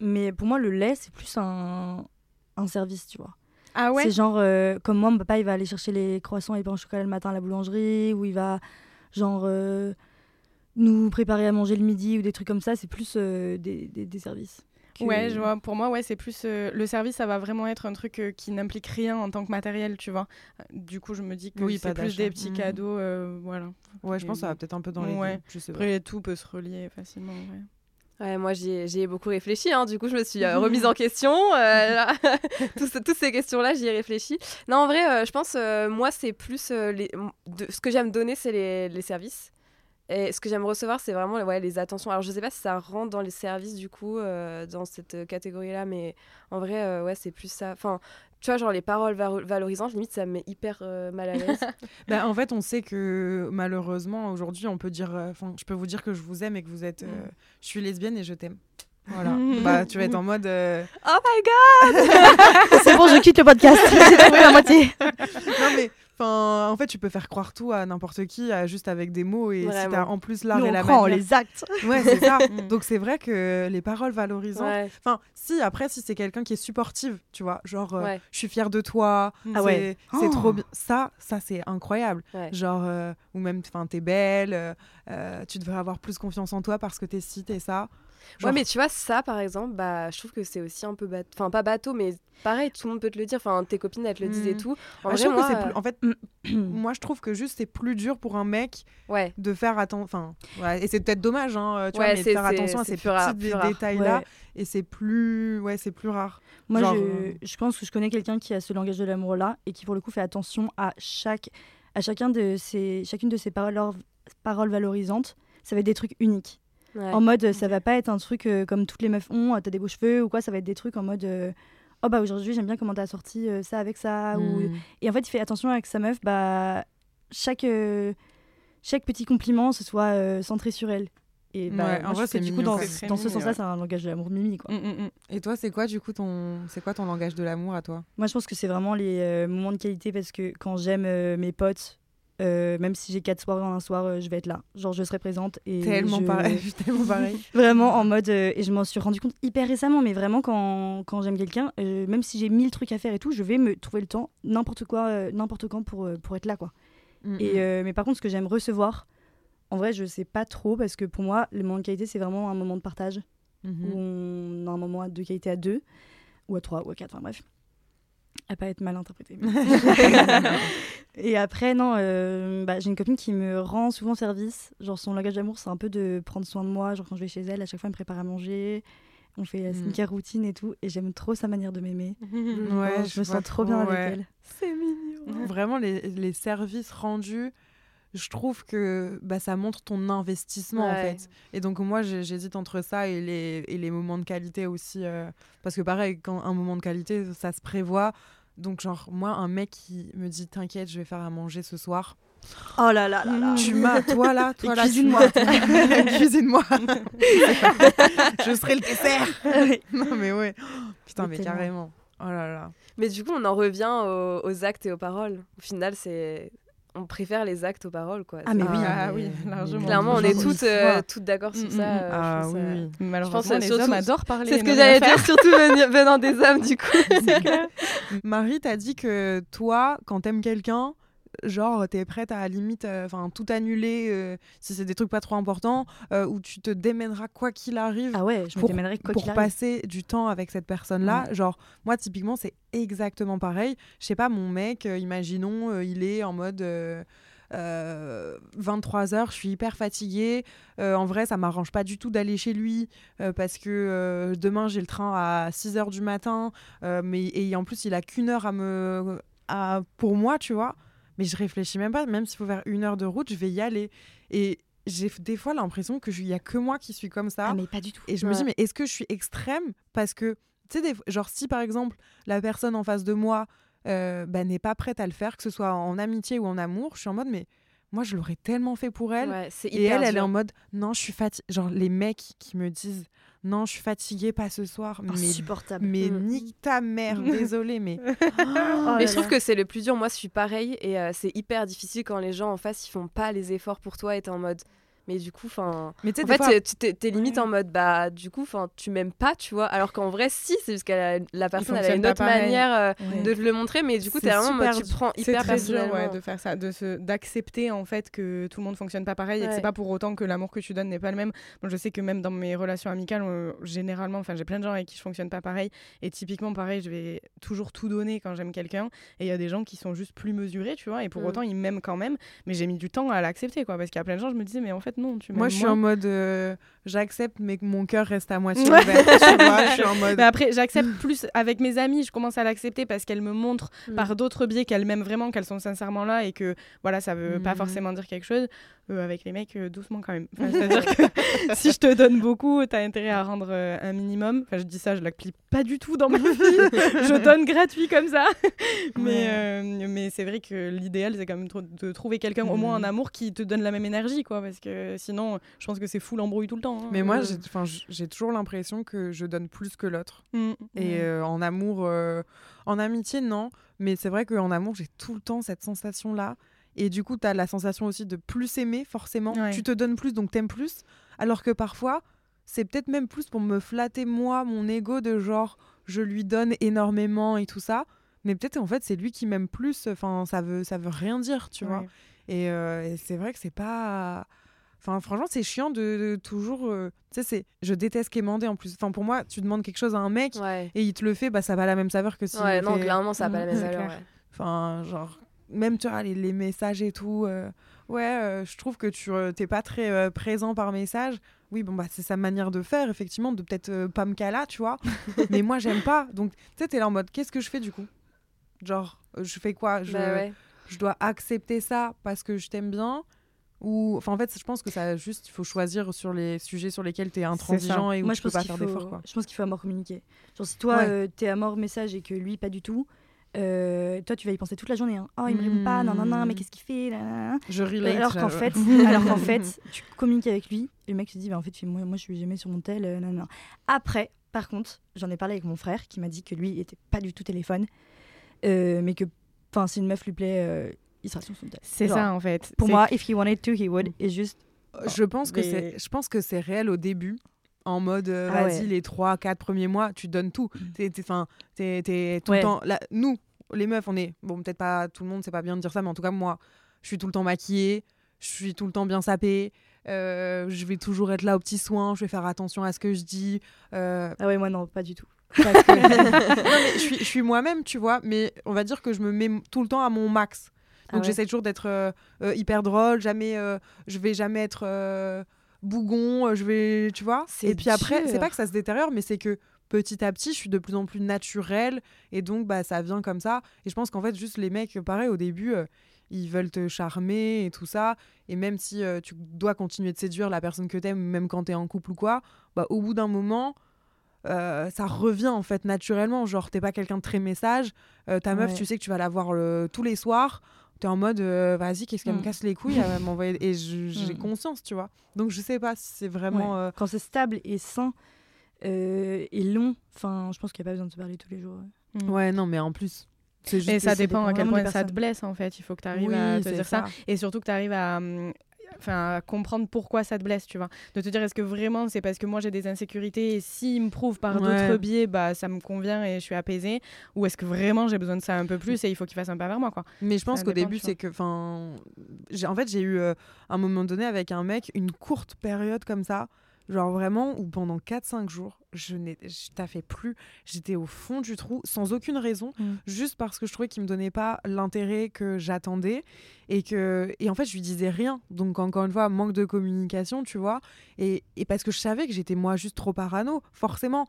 mais pour moi, le lait, c'est plus un, un service, tu vois. Ah C'est genre, euh, comme moi, mon papa, il va aller chercher les croissants et les pains au chocolat le matin à la boulangerie, ou il va, genre, euh, nous préparer à manger le midi, ou des trucs comme ça. C'est plus euh, des, des, des services. que- Ouais, je vois. Pour moi, ouais, c'est plus euh, le service, ça va vraiment être un truc euh, qui n'implique rien en tant que matériel, tu vois. Du coup, je me dis que Oui, pas c'est plus des petits Mhm. cadeaux, euh, voilà. Ouais, je pense que ça va peut-être un peu dans les Ouais. deux. Je sais pas. Après, tout peut se relier facilement. ouais. Ouais, moi j'y ai, beaucoup réfléchi, hein. du coup je me suis euh, remise en question. euh, toutes ces questions-là, j'y ai réfléchi. Non, en vrai, euh, je pense, euh, moi c'est plus. les, de- ce que j'aime donner, c'est les, les services. Et ce que j'aime recevoir, c'est vraiment ouais, les attentions. Alors je sais pas si ça rentre dans les services du coup, dans cette catégorie-là, mais en vrai, ouais, c'est plus ça. Enfin, tu vois, genre les paroles valo- valorisantes, limite ça me met hyper euh, mal à l'aise. Bah, en fait, on sait que malheureusement, aujourd'hui, on peut dire. euh, Enfin, je peux vous dire que je vous aime et que vous êtes. euh, Mm. je suis lesbienne et je t'aime. Voilà. bah, tu vas être en mode. euh, oh my god C'est bon, je quitte le podcast. J'ai trouvé la moitié. non, mais. Enfin, en fait, tu peux faire croire tout à n'importe qui, à- juste avec des mots. Et si t'as en plus l'art et la manière- les actes. Ouais, c'est ça. Donc c'est vrai que les paroles valorisantes. Ouais, Enfin, si après, si c'est quelqu'un qui est supportive, tu vois, genre, euh, ouais, je suis fière de toi. Ah c'est- ouais. C'est Oh. trop bien. Ça, ça c'est incroyable. Genre, euh, ou même, enfin, t'es belle. euh, tu devrais avoir plus confiance en toi parce que t'es ci, t'es ça. Genre- Ouais, mais tu vois, ça, par exemple, bah, je trouve que c'est aussi un peu bateau. Enfin, pas bateau, mais pareil, tout le monde peut te le dire. Enfin, tes copines, elles te le disent et Mhm. tout. En Ah, vrai, moi, euh, plus- En fait, moi, je trouve que juste c'est plus dur pour un mec ouais. de faire attention. Enfin, ouais, et c'est peut-être dommage, hein, tu Ouais, vois, mais de faire attention à ces petits détails-là. Ouais. Et c'est plus, ouais, c'est plus rare. Moi, Genre, je, euh, je pense que je connais quelqu'un qui a ce langage de l'amour-là et qui, pour le coup, fait attention à, chaque, à chacun de ses, chacune de ses paroles, paroles valorisantes. Ça va être des trucs uniques. Ouais. En mode, ça va pas être un truc euh, comme toutes les meufs ont, euh, t'as des beaux cheveux ou quoi, ça va être des trucs en mode. euh, Oh bah aujourd'hui j'aime bien comment t'as sorti euh, ça avec ça. Ou... Mm. Et en fait il fait attention avec sa meuf, bah chaque, euh, chaque petit compliment ce soit euh, centré sur elle. Et bah, Ouais, en moi, vrai, c'est du coup dans, dans ce sens-là ouais. c'est un langage de l'amour mimi quoi. Mm, mm, mm. Et toi, c'est quoi du coup ton, c'est quoi ton langage de l'amour à toi? Moi je pense que c'est vraiment les euh, moments de qualité parce que quand j'aime euh, mes potes, euh, même si j'ai quatre soirées en un soir, euh, je vais être là. Genre je serai présente et Tellement je- pareil, tellement. Vraiment en mode. euh, et je m'en suis rendu compte hyper récemment, mais vraiment quand, quand j'aime quelqu'un, même si j'ai mille trucs à faire et tout, je vais me trouver le temps, n'importe quoi, n'importe quand pour, pour être là, quoi. Mm, Et, euh, mais par contre, ce que j'aime recevoir, en vrai, je sais pas trop, parce que pour moi, le moment de qualité, c'est vraiment un moment de partage, Mhm. où on a un moment de qualité à deux, ou à trois, ou à quatre, enfin bref. À pas être mal interprété. et après, non, euh, bah, j'ai une copine qui me rend souvent service. Genre, son langage d'amour, c'est un peu de prendre soin de moi. Genre, quand je vais chez elle, à chaque fois, elle me prépare à manger. On fait la Mm. skincare routine et tout. Et j'aime trop sa manière de m'aimer. Ouais, je me sens trop bien ouais. avec elle. C'est mignon. Vraiment, les, les services rendus, je trouve que bah, ça montre ton investissement en fait. Et donc, moi, j'hésite entre ça et les, et les moments de qualité aussi. euh, parce que, pareil, quand un moment de qualité, ça se prévoit. Donc, genre, moi, un mec qui me dit T'inquiète, je vais faire à manger ce soir. Oh là là là là. Tu m'as, toi là, toi Et là, cuisine-moi. Cuisine-moi. je serai le dessert. non, mais ouais. Putain, mais carrément. Oh là là. Mais du coup, on en revient aux, aux actes et aux paroles. Au final, c'est on préfère les actes aux paroles, quoi. Ah, mais C'est- oui. Ah mais- oui, largement. Clairement, on est toutes, euh, toutes d'accord sur Mm, ça. mm, euh, je Ah trouve oui, ça- oui. Malheureusement, Je pense que les surtout- hommes adorent parler. C'est ce que j'allais dire, surtout venant des hommes, du coup. Marie, t'as dit que toi, quand t'aimes quelqu'un, genre t'es prête à, limite enfin tout annuler euh, si c'est des trucs pas trop importants euh, où tu te démèneras quoi qu'il arrive Ah ouais, je me pour, démènerais quoi pour arrive. passer du temps avec cette personne là genre moi typiquement c'est exactement pareil je sais pas mon mec euh, imaginons euh, il est en mode euh, 23h, je suis hyper fatiguée. Euh, en vrai, ça m'arrange pas du tout d'aller chez lui euh, parce que euh, demain j'ai le train à 6h du matin. euh, mais et en plus, il a qu'une heure à me à, pour moi, tu vois. Mais je réfléchis même pas, même s'il faut faire une heure de route, je vais y aller. Et j'ai des fois l'impression que il y a que moi qui suis comme ça. Ah, mais pas du tout. Et je me dis, mais est-ce que je suis extrême? Parce que, tu sais, des- genre, si par exemple, la personne en face de moi euh, bah, n'est pas prête à le faire, que ce soit en amitié ou en amour, je suis en mode, mais moi, je l'aurais tellement fait pour elle. Ouais, Et elle, elle est en mode, non, je suis fatiguée. Genre, les mecs qui me disent, non, je suis fatiguée, pas ce soir. Mais, Insupportable. mais Mm. nique ta mère, désolée, mais. Oh là Mais je trouve là. que c'est le plus dur. Moi, je suis pareil et euh, c'est hyper difficile quand les gens en face ils font pas les efforts pour toi et t'es en mode. Mais du coup, enfin. En fait, fois- t'es- limite en mode bah du coup, enfin, tu m'aimes pas, tu vois. Alors qu'en vrai, si, c'est parce que la, la personne elle a une autre manière euh, Ouais. de te le montrer, mais du coup, C'est t'es vraiment en mode, tu prends C'est hyper très dur ouais, de faire ça, de se d'accepter en fait que tout le monde fonctionne pas pareil et que c'est pas pour autant que l'amour que tu donnes n'est pas le même. Moi, je sais que même dans mes relations amicales, euh, généralement, enfin, j'ai plein de gens avec qui je fonctionne pas pareil et typiquement pareil, je vais toujours tout donner quand j'aime quelqu'un et il y a des gens qui sont juste plus mesurés, tu vois, et pour Mm. autant ils m'aiment quand même, mais j'ai mis du temps à l'accepter quoi, parce qu'il y a plein de gens, je me disais mais en fait non, tu m'aimes Moi, je suis moins. en mode, euh, j'accepte, mais que mon cœur reste à moitié ouvert. tu vois, je suis en mode. Mais après, j'accepte plus avec mes amies, je commence à l'accepter parce qu'elles me montrent Mm. par d'autres biais qu'elles m'aiment vraiment, qu'elles sont sincèrement là et que voilà, ça veut pas Mhm. forcément dire quelque chose. Euh, avec les mecs, euh, doucement quand même. Enfin, C'est-à-dire que si je te donne beaucoup, t'as intérêt à rendre euh, un minimum. Enfin, je dis ça, je l'applique pas du tout dans ma vie. je donne gratuit comme ça. mais euh, mais c'est vrai que l'idéal, c'est quand même de trouver quelqu'un, au moins en Mhm. amour, qui te donne la même énergie, quoi. Parce que sinon, je pense que c'est fou l'embrouille tout le temps. hein. Mais moi, j'ai- toujours l'impression que je donne plus que l'autre. mm, Et mm. euh, en amour, en amitié, non. Mais c'est vrai qu'en amour, j'ai tout le temps cette sensation-là. Et du coup, tu as la sensation aussi de plus aimer, forcément. Ouais. Tu te donnes plus, donc t'aimes plus. Alors que parfois, c'est peut-être même plus pour me flatter, moi, mon ego, de genre, je lui donne énormément et tout ça. Mais peut-être, en fait, c'est lui qui m'aime plus. Enfin, ça veut, ça veut rien dire, tu vois. Et, euh, et c'est vrai que c'est pas. Enfin, franchement, c'est chiant de, de toujours. euh, Tu sais, c'est. Je déteste quémander en plus. Enfin, pour moi, tu demandes quelque chose à un mec Ouais. et il te le fait, bah ça a pas la même saveur que si. Ouais, non, fait- clairement, ça a pas la même clair. ouais. Enfin, genre. Même, tu vois, les, les messages et tout. euh, Ouais, euh, je trouve que tu euh, t'es pas très présent par message. Oui, bon, bah, c'est sa manière de faire, effectivement, de peut-être pas me cala, tu vois. Mais moi, j'aime pas. Donc, tu sais, t'es là en mode, qu'est-ce que je fais du coup? Genre, je fais quoi? Je, Bah ouais. je dois accepter ça parce que je t'aime bien ou enfin en fait je pense que ça juste il faut choisir sur les sujets sur lesquels tu es intransigeant et où Moi, tu je peux pense pas faire faut... d'efforts. Je pense qu'il faut à mort communiquer. Genre, si toi, Ouais. euh, t'es à mort message et que lui, pas du tout, euh, toi, tu vas y penser toute la journée. Hein. Oh, il me répond pas, non, non, non, mais Mm. qu'est-ce qu'il fait là, là, là. Je relate Alors qu'en fait, alors qu'en fait, tu communiques avec lui, et le mec se dit, bah, en fait, moi, moi, je suis jamais sur mon tel, euh, non, non. Après, par contre, j'en ai parlé avec mon frère qui m'a dit que lui, il était pas du tout téléphone, euh, mais que, enfin, si une meuf lui plaît, euh, il sera sur son tel. C'est ça en fait. Pour moi, if he wanted to, he would. Et juste, je pense que c'est je pense que c'est réel au début en mode euh, Ah vas-y ouais. les 3 4 premiers mois tu donnes tout t'es t'es- enfin t'es t'es tout Ouais. le temps là nous les meufs on est bon peut-être pas tout le monde c'est pas bien de dire ça mais en tout cas moi je suis tout le temps maquillée je suis tout le temps bien sapée euh, je vais toujours être là aux petits soins je vais faire attention à ce que je dis euh, ah ouais, moi, non, pas du tout. parce que- non, mais je suis, moi-même, tu vois, mais on va dire que je me mets tout le temps à mon max. Ah Donc ouais. j'essaie toujours d'être euh, hyper drôle, jamais, je vais jamais être bougon, je vais, tu vois. Et puis après, c'est pas que ça se détériore, mais c'est que petit à petit, je suis de plus en plus naturelle et donc bah ça vient comme ça. Et je pense qu'en fait, juste les mecs, pareil, au début. euh, ils veulent te charmer et tout ça. Et même si euh, tu dois continuer de séduire la personne que t'aimes, même quand t'es en couple ou quoi, bah, au bout d'un moment, euh, ça revient en fait naturellement. Genre, t'es pas quelqu'un de très message. ta meuf, Ouais. tu sais que tu vas la voir le- tous les soirs. T'es en mode, vas-y, qu'est-ce qu'elle me Mm. casse les couilles va m'envoyer. Et j'ai Mm. conscience, tu vois. Donc, je sais pas si c'est vraiment. Ouais. Quand c'est stable et sain euh, et long, enfin, je pense qu'il n'y a pas besoin de se parler tous les jours. ouais. Mm. Ouais, non, mais en plus. C'est juste Et ça dépend à quel point ça te blesse en fait. Il faut que tu arrives Oui, à te dire ça. ça. Et surtout que tu arrives à. hum, enfin comprendre pourquoi ça te blesse tu vois de te dire est-ce que vraiment c'est parce que moi j'ai des insécurités et s'il me prouve par Ouais. d'autres biais bah ça me convient et je suis apaisée? Ou est-ce que vraiment j'ai besoin de ça un peu plus et il faut qu'il fasse un pas vers moi quoi? Mais je pense qu'au début, c'est que. Enfin, j'ai- en fait, j'ai eu euh, un moment donné avec un mec une courte période comme ça. Genre vraiment, où pendant 4-5 jours, je n'ai je taffais plus. J'étais au fond du trou, sans aucune raison, Mm. juste parce que je trouvais qu'il me donnait pas l'intérêt que j'attendais. Et, que, et en fait, je lui disais rien. Donc, encore une fois, manque de communication, tu vois. Et, et parce que je savais que j'étais moi juste trop parano, forcément.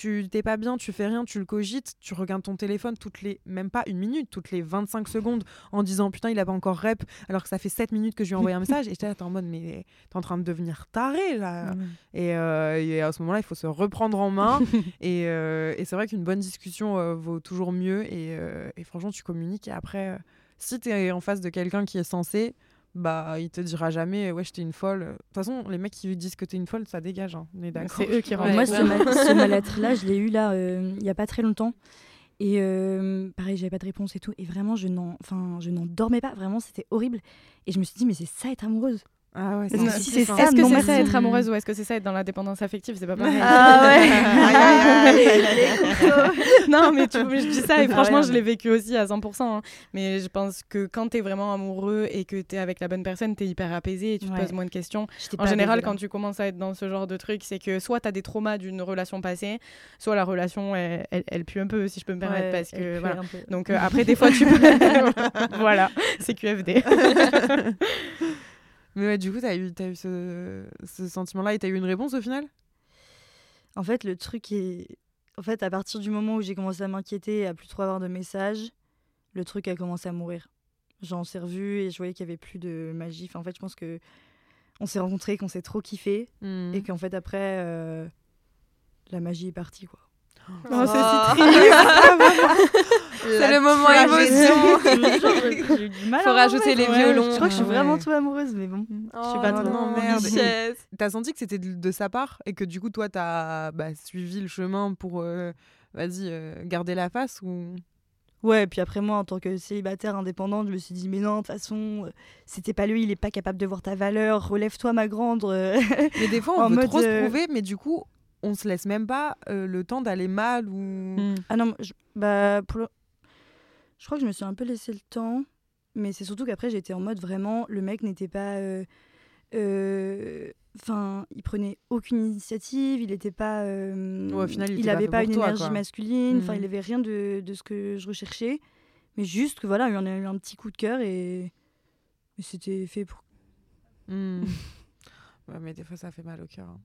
Tu t'es pas bien, tu fais rien, tu le cogites, tu regardes ton téléphone toutes les, même pas une minute, toutes les 25 secondes en disant putain, il a pas encore rep, alors que ça fait 7 minutes que je lui ai envoyé un message. Et j'étais là, t'es en mode, mais t'es en train de devenir taré là. Et, euh, et à ce moment-là, il faut se reprendre en main. et euh, et c'est vrai qu'une bonne discussion euh, vaut toujours mieux. Et, et franchement, tu communiques. Et après, si tu es en face de quelqu'un qui est censé, bah, il te dira jamais, ouais, j'étais une folle. De toute façon, les mecs qui lui disent que t'es une folle, ça dégage. hein. On est d'accord. c'est eux qui Ouais. rendent Moi, ce, mal- ce mal-être-là, je l'ai eu là, euh, il y a pas très longtemps. Et euh, pareil, j'avais pas de réponse et tout. Et vraiment, je n'en, enfin, je n'en dormais pas. Vraiment, c'était horrible. Et je me suis dit, mais c'est ça être amoureuse. Ah ouais, c'est si difficile, c'est ça, est-ce que c'est ça être amoureuse ou est-ce que c'est ça être dans la dépendance affective? C'est pas pareil Ah ouais. Non, mais tu je dis ça et Ah franchement, je l'ai vécu aussi à 100%. hein. Mais je pense que quand t'es vraiment amoureux et que t'es avec la bonne personne, t'es hyper apaisé et tu te Ouais. poses moins de questions. En général, apaisée, quand tu commences à être dans ce genre de truc, c'est que soit t'as des traumas d'une relation passée, soit la relation, elle, elle, elle pue un peu, si je peux me permettre. Ouais, parce que voilà. Donc euh, après, des fois, tu peux. voilà, c'est QFD. Mais ouais, du coup, t'as eu, t'as eu ce, ce sentiment-là et t'as eu une réponse au final? En fait, le truc est. En fait, à partir du moment où j'ai commencé à m'inquiéter et à plus trop avoir de messages, le truc a commencé à mourir. J'en s'est revu et je voyais qu'il y avait plus de magie. Enfin, en fait, je pense que on s'est rencontrés, qu'on s'est trop kiffé Hmm. et qu'en fait après, euh, la magie est partie quoi. Oh, c'est Oh. si triste. C'est le moment émotion. J'ai eu du mal Faut rajouter les violons. Je crois que je suis vraiment ouais. trop amoureuse, mais bon. Oh, suis pas trop- non, merde. T'as senti que c'était de, de sa part et que du coup, toi, t'as bah, suivi le chemin pour, euh, vas-y, euh, garder la face ou... Ouais, puis après moi, en tant que célibataire indépendante, je me suis dit, mais non, de toute façon, euh, c'était pas lui, il est pas capable de voir ta valeur, relève-toi ma grande. euh. Mais des fois, on veut mode, trop se prouver, mais du coup, on se laisse même pas euh, le temps d'aller mal ou... Mm. Ah non, je, bah, pour le- je crois que je me suis un peu laissé le temps, mais c'est surtout qu'après j'étais en mode vraiment, le mec n'était pas. euh, euh, Enfin, il prenait aucune initiative, il était pas. euh, Ouais, au final, il était pas une toi, énergie quoi. masculine, enfin, il avait rien de, de ce que je recherchais, mais juste que voilà, il y en a eu un petit coup de cœur et, c'était fait pour. Hmm. ouais, mais des fois, ça fait mal au cœur, hein.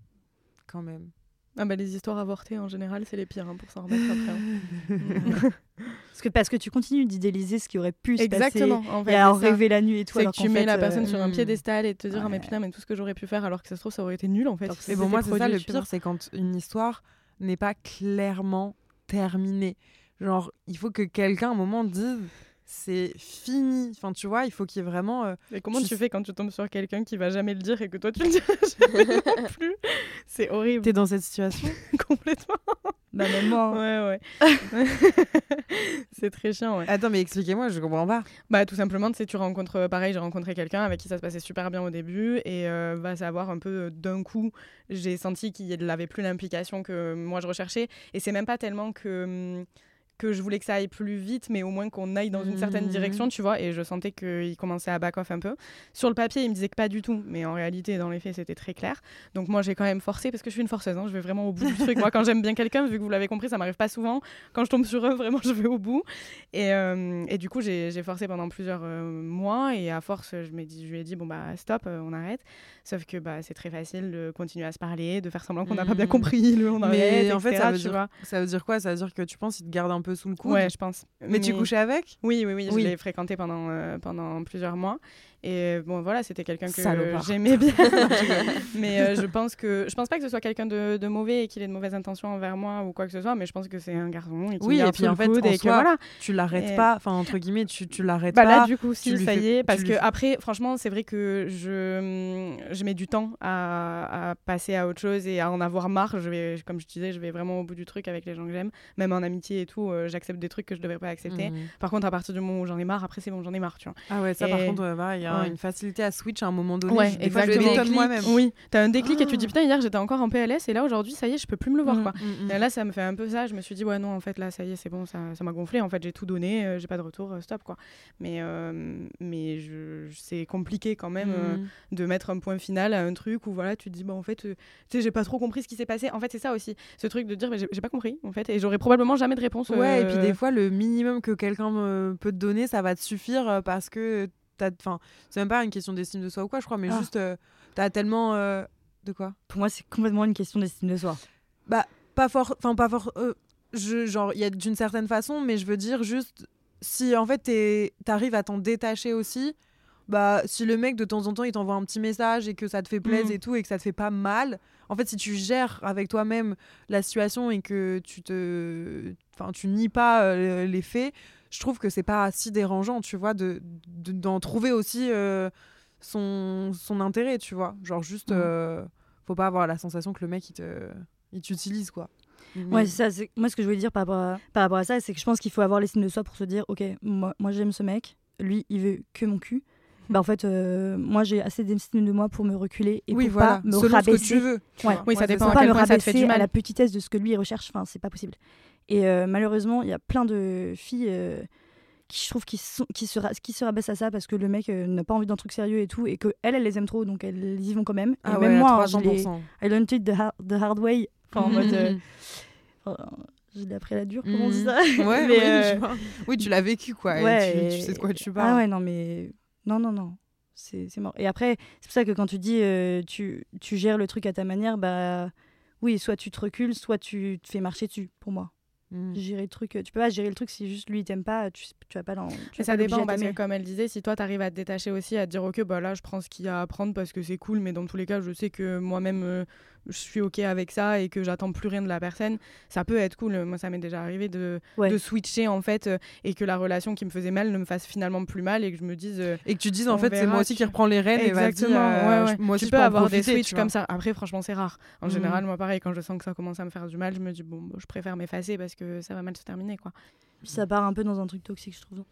quand même. Ah bah, les histoires avortées, en général, c'est les pires hein, pour s'en remettre après. hein. Parce que, parce que tu continues d'idéaliser ce qui aurait pu se Exactement. En passer fait, et à en rêver la nuit et tout. C'est que tu mets fait, la euh, personne sur un hmm. piédestal et te dire ah mais putain mais tout ce que j'aurais pu faire alors que ça se trouve ça aurait été nul en fait. Si Et bon, moi, c'est ça le pire, c'est quand une histoire n'est pas clairement terminée. Genre, il faut que quelqu'un, à un moment, dise c'est fini. Enfin, tu vois, il faut qu'il y ait vraiment. euh, Et comment tu fais quand tu tombes sur quelqu'un qui va jamais le dire et que toi tu le diras jamais non plus? C'est horrible. T'es dans cette situation? Complètement. Bah, même moi. hein. Ouais ouais. c'est très chiant ouais. Attends, mais expliquez-moi, je comprends pas. Bah tout simplement, tu sais, tu rencontres, euh, pareil, j'ai rencontré quelqu'un avec qui ça se passait super bien au début et euh, va savoir un peu euh, d'un coup, j'ai senti qu'il n'avait plus l'implication que moi je recherchais et c'est même pas tellement que hum, que je voulais que ça aille plus vite, mais au moins qu'on aille dans une certaine Mhm. direction, tu vois, et je sentais qu'il commençait à back off un peu. Sur le papier, il me disait que pas du tout, mais en réalité, dans les faits, c'était très clair. Donc moi, j'ai quand même forcé, parce que je suis une forceuse, hein, je vais vraiment au bout du truc. Moi, quand j'aime bien quelqu'un, vu que vous l'avez compris, ça m'arrive pas souvent. Quand je tombe sur eux, vraiment, je vais au bout. Et, euh, et du coup, j'ai forcé pendant plusieurs euh, mois, et à force, je, dit, je lui ai dit, bon, bah, stop, euh, on arrête. Sauf que bah, c'est très facile de continuer à se parler, de faire semblant qu'on n'a pas bien Mhm. compris, le on arrête, Mais en fait, etc., ça veut, dire, vois. ça veut dire quoi? Ça veut dire que tu penses qu'il te garde un peu sous le coude Ouais, je pense. Mais tu couchais avec? Oui, oui, oui, Oui. je l'ai fréquenté pendant, euh, pendant plusieurs mois. Et bon, voilà, c'était quelqu'un que j'aimais bien. mais euh, je pense que je pense pas que ce soit quelqu'un de, de mauvais et qu'il ait de mauvaises intentions envers moi ou quoi que ce soit, mais je pense que c'est un garçon et Oui, et puis en fait, en et que soi, voilà. Tu l'arrêtes Et- pas, enfin, entre guillemets, tu, tu l'arrêtes Bah pas. là, du coup, si, ça y est, parce que après, franchement, c'est vrai que je, je mets du temps à, à passer à autre chose et à en avoir marre. Je vais, comme je disais, je vais vraiment au bout du truc avec les gens que j'aime, même en amitié et tout. Euh, j'accepte des trucs que je devrais pas accepter. Mhm. Par contre, à partir du moment où j'en ai marre, après c'est bon, j'en ai marre, tu vois. Ah ouais, ça par contre, il y a Ouais. une facilité à switch à un moment donné. Ouais, Je- des je exactement. m'étonne moi-même. Oui, t'as un déclic et tu te dis Ah. putain, hier j'étais encore en PLS et là aujourd'hui, ça y est, je peux plus me le voir Mm, quoi. mm, mm. Et là, ça me fait un peu ça. Je me suis dit, ouais, non, en fait, là, ça y est, c'est bon, ça ça m'a gonflé. En fait, j'ai tout donné, euh, j'ai pas de retour, euh, stop, quoi. Mais, euh, mais je, c'est compliqué quand même de mettre un point final à un truc où, voilà, tu te dis, bah, en fait, tu sais, j'ai pas trop compris ce qui s'est passé. En fait, c'est ça aussi, ce truc de dire, bah, j'ai j'ai pas compris, en fait, et j'aurais probablement jamais de réponse. Ouais, et euh, puis des fois, le minimum que quelqu'un peut te donner, ça va te suffire euh, parce que t'as. Enfin, c'est même pas une question d'estime de soi ou quoi, je crois, mais Ah. juste, euh, t'as tellement. euh, De quoi? Pour moi, c'est complètement une question d'estime de soi. Pas fort. Enfin, pas fort. euh, je, genre, il y a d'une certaine façon, mais je veux dire juste. Si en fait, t'arrives à t'en détacher aussi. Bah, si le mec de temps en temps il t'envoie un petit message et que ça te fait plaisir Mhm. et tout et que ça te fait pas mal, en fait si tu gères avec toi-même la situation et que tu te, enfin tu nies pas euh, les faits, je trouve que c'est pas si dérangeant, tu vois, de de- d'en trouver aussi euh, son son intérêt, tu vois, genre juste Mhm. euh, faut pas avoir la sensation que le mec il te il t'utilise quoi. Mais- ça. c'est- Moi, ce que je voulais dire par rapport à, par rapport à ça, c'est que je pense qu'il faut avoir l'estime de soi pour se dire, ok, moi, moi j'aime ce mec, lui, il veut que mon cul. Bah en fait, euh, moi j'ai assez d'estime de moi pour me reculer et oui, pour voilà, pas me selon rabaisser. ce que tu veux. tu Ouais. vois. Oui, ça dépend à quel point ça te fait du à mal. la petitesse de ce que lui il recherche. Enfin, c'est pas possible. Et euh, malheureusement, il y a plein de filles euh, qui je trouve qui, sont, qui, se, qui se rabaissent à ça parce que le mec euh, n'a pas envie d'un truc sérieux et tout et que elle, elle les aime trop donc elles y vont quand même. Et Ah même ouais, moi, à hein, je l'ai- 300%. I learned it the hard, the hard way. Enfin, en mode, euh, Mhm. enfin, je l'ai appris à la dure, comment on dit ça Ouais, Mais, oui, oui, tu l'as vécu quoi. ouais, tu, tu et- sais de quoi tu parles. Ah ouais, non, mais. Non, non, non. C'est mort. Et après, c'est pour ça que quand tu dis tu, tu gères le truc à ta manière, bah. Oui, soit tu te recules, soit tu te fais marcher dessus, pour moi. Mm. Gérer le truc. Tu peux pas gérer le truc si juste lui il t'aime pas, tu, tu vas pas l'en. tu Mais vas ça dépend parce que t'aimer. comme elle disait, si toi t'arrives à te détacher aussi, à te dire ok bah là je prends ce qu'il y a à apprendre parce que c'est cool, mais dans tous les cas je sais que moi-même euh, je suis ok avec ça et que j'attends plus rien de la personne, ça peut être cool. Moi ça m'est déjà arrivé de, Ouais. de switcher en fait euh, et que la relation qui me faisait mal ne me fasse finalement plus mal et que je me dise euh, Et que tu dises en fait c'est moi aussi tu- qui reprends les rênes Exactement, et euh, ouais, ouais. je- moi aussi tu peux avoir des switches comme ça. Après, franchement, c'est rare. En Mhm. général, moi, pareil, quand je sens que ça commence à me faire du mal, je me dis, bon, bah, je préfère m'effacer parce que ça va mal se terminer, quoi. Puis ça part un peu dans un truc toxique, je trouve.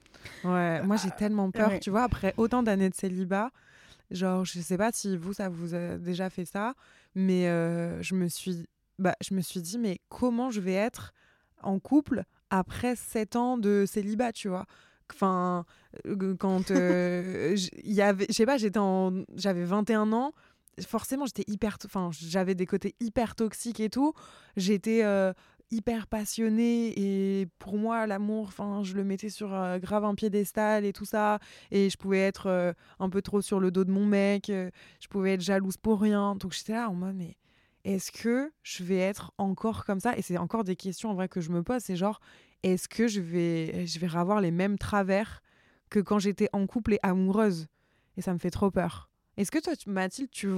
Ouais, moi j'ai tellement peur, ouais. tu vois, après autant d'années de célibat, genre je sais pas si vous ça vous a déjà fait ça, mais euh, je me suis bah je me suis dit mais comment je vais être en couple après 7 ans de célibat, tu vois? Enfin euh, quand euh, y avait je sais pas, j'étais en j'avais 21 ans, forcément j'étais hyper enfin j'avais des côtés hyper toxiques et tout, j'étais euh, hyper passionnée et pour moi l'amour enfin je le mettais sur euh, grave un piédestal et tout ça et je pouvais être euh, un peu trop sur le dos de mon mec euh, je pouvais être jalouse pour rien. Donc j'étais là en mode mais est-ce que je vais être encore comme ça? Et c'est encore des questions en vrai que je me pose c'est genre est-ce que je vais je vais avoir les mêmes travers que quand j'étais en couple et amoureuse? Et ça me fait trop peur est-ce que toi, Mathilde, tu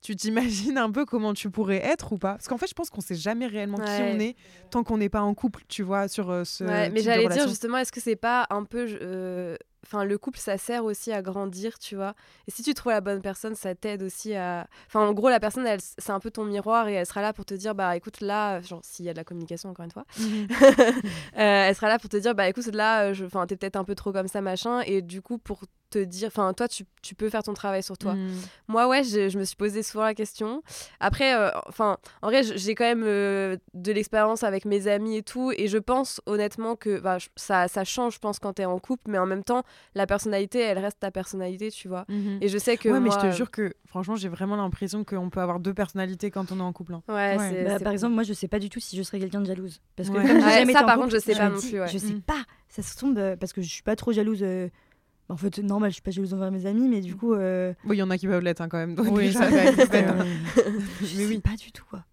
tu t'imagines un peu comment tu pourrais être ou pas? Parce qu'en fait, je pense qu'on sait jamais réellement qui on est tant qu'on n'est pas en couple, tu vois, sur euh, ce. Ouais, mais j'allais dire justement, est-ce que c'est pas un peu. euh, Enfin, le couple, ça sert aussi à grandir, tu vois? Et si tu trouves la bonne personne, ça t'aide aussi à. Enfin, en gros, la personne, elle, c'est un peu ton miroir et elle sera là pour te dire, bah écoute, là, genre, s'il y a de la communication, encore une fois, Mhm. euh, elle sera là pour te dire, bah écoute, là, je... enfin, t'es peut-être un peu trop comme ça, machin. Et du coup, pour te dire, enfin, toi, tu, tu peux faire ton travail sur toi. Mhm. Moi, ouais, je, je me suis posé souvent la question. Après, euh, enfin, en vrai, j'ai quand même euh, de l'expérience avec mes amis et tout, et je pense honnêtement que bah, ça, ça change, je pense, quand t'es en couple, mais en même temps, la personnalité, elle reste ta personnalité, tu vois. Mhm. Et je sais que ouais, mais je te jure que franchement, j'ai vraiment l'impression qu'on peut avoir deux personnalités quand on est en couple. hein. Ouais, Ouais. c'est- Bah, par exemple, moi je sais pas du tout si je serais quelqu'un de jalouse. Parce que Ouais. comme j'ai Ouais, jamais ça, par contre, je sais pas non plus, ouais. Je sais Mm. pas. Ça se tombe euh, parce que je suis pas trop jalouse. euh, En fait, normal, je suis pas jalouse envers mes amis, mais du coup. euh, Bon, il y en a qui peuvent l'être hein, quand même. donc Oui, ça va exister, euh, je Mais sais oui. pas du tout quoi.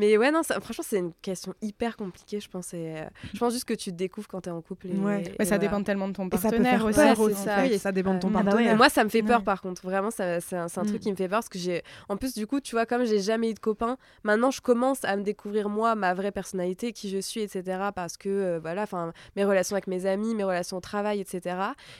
Mais ouais, non, ça- franchement, c'est une question hyper compliquée, je pense. et, euh, je pense juste que tu te découvres quand t'es en couple. Et, Ouais. et ça voilà. dépend tellement de ton Et ça peut partenaire faire aussi. peur ça. Oui, et ça dépend de ton. Ah bah ouais. partenaire. Moi, ça me fait peur Ouais. par contre. Vraiment, ça- c'est un, truc Mm. qui me fait peur parce que j'ai. En plus, du coup, tu vois, comme j'ai jamais eu de copain, maintenant je commence à me découvrir moi, ma vraie personnalité, qui je suis, etc. Parce que, euh, voilà, enfin, mes relations avec mes amis, mes relations au travail, etc.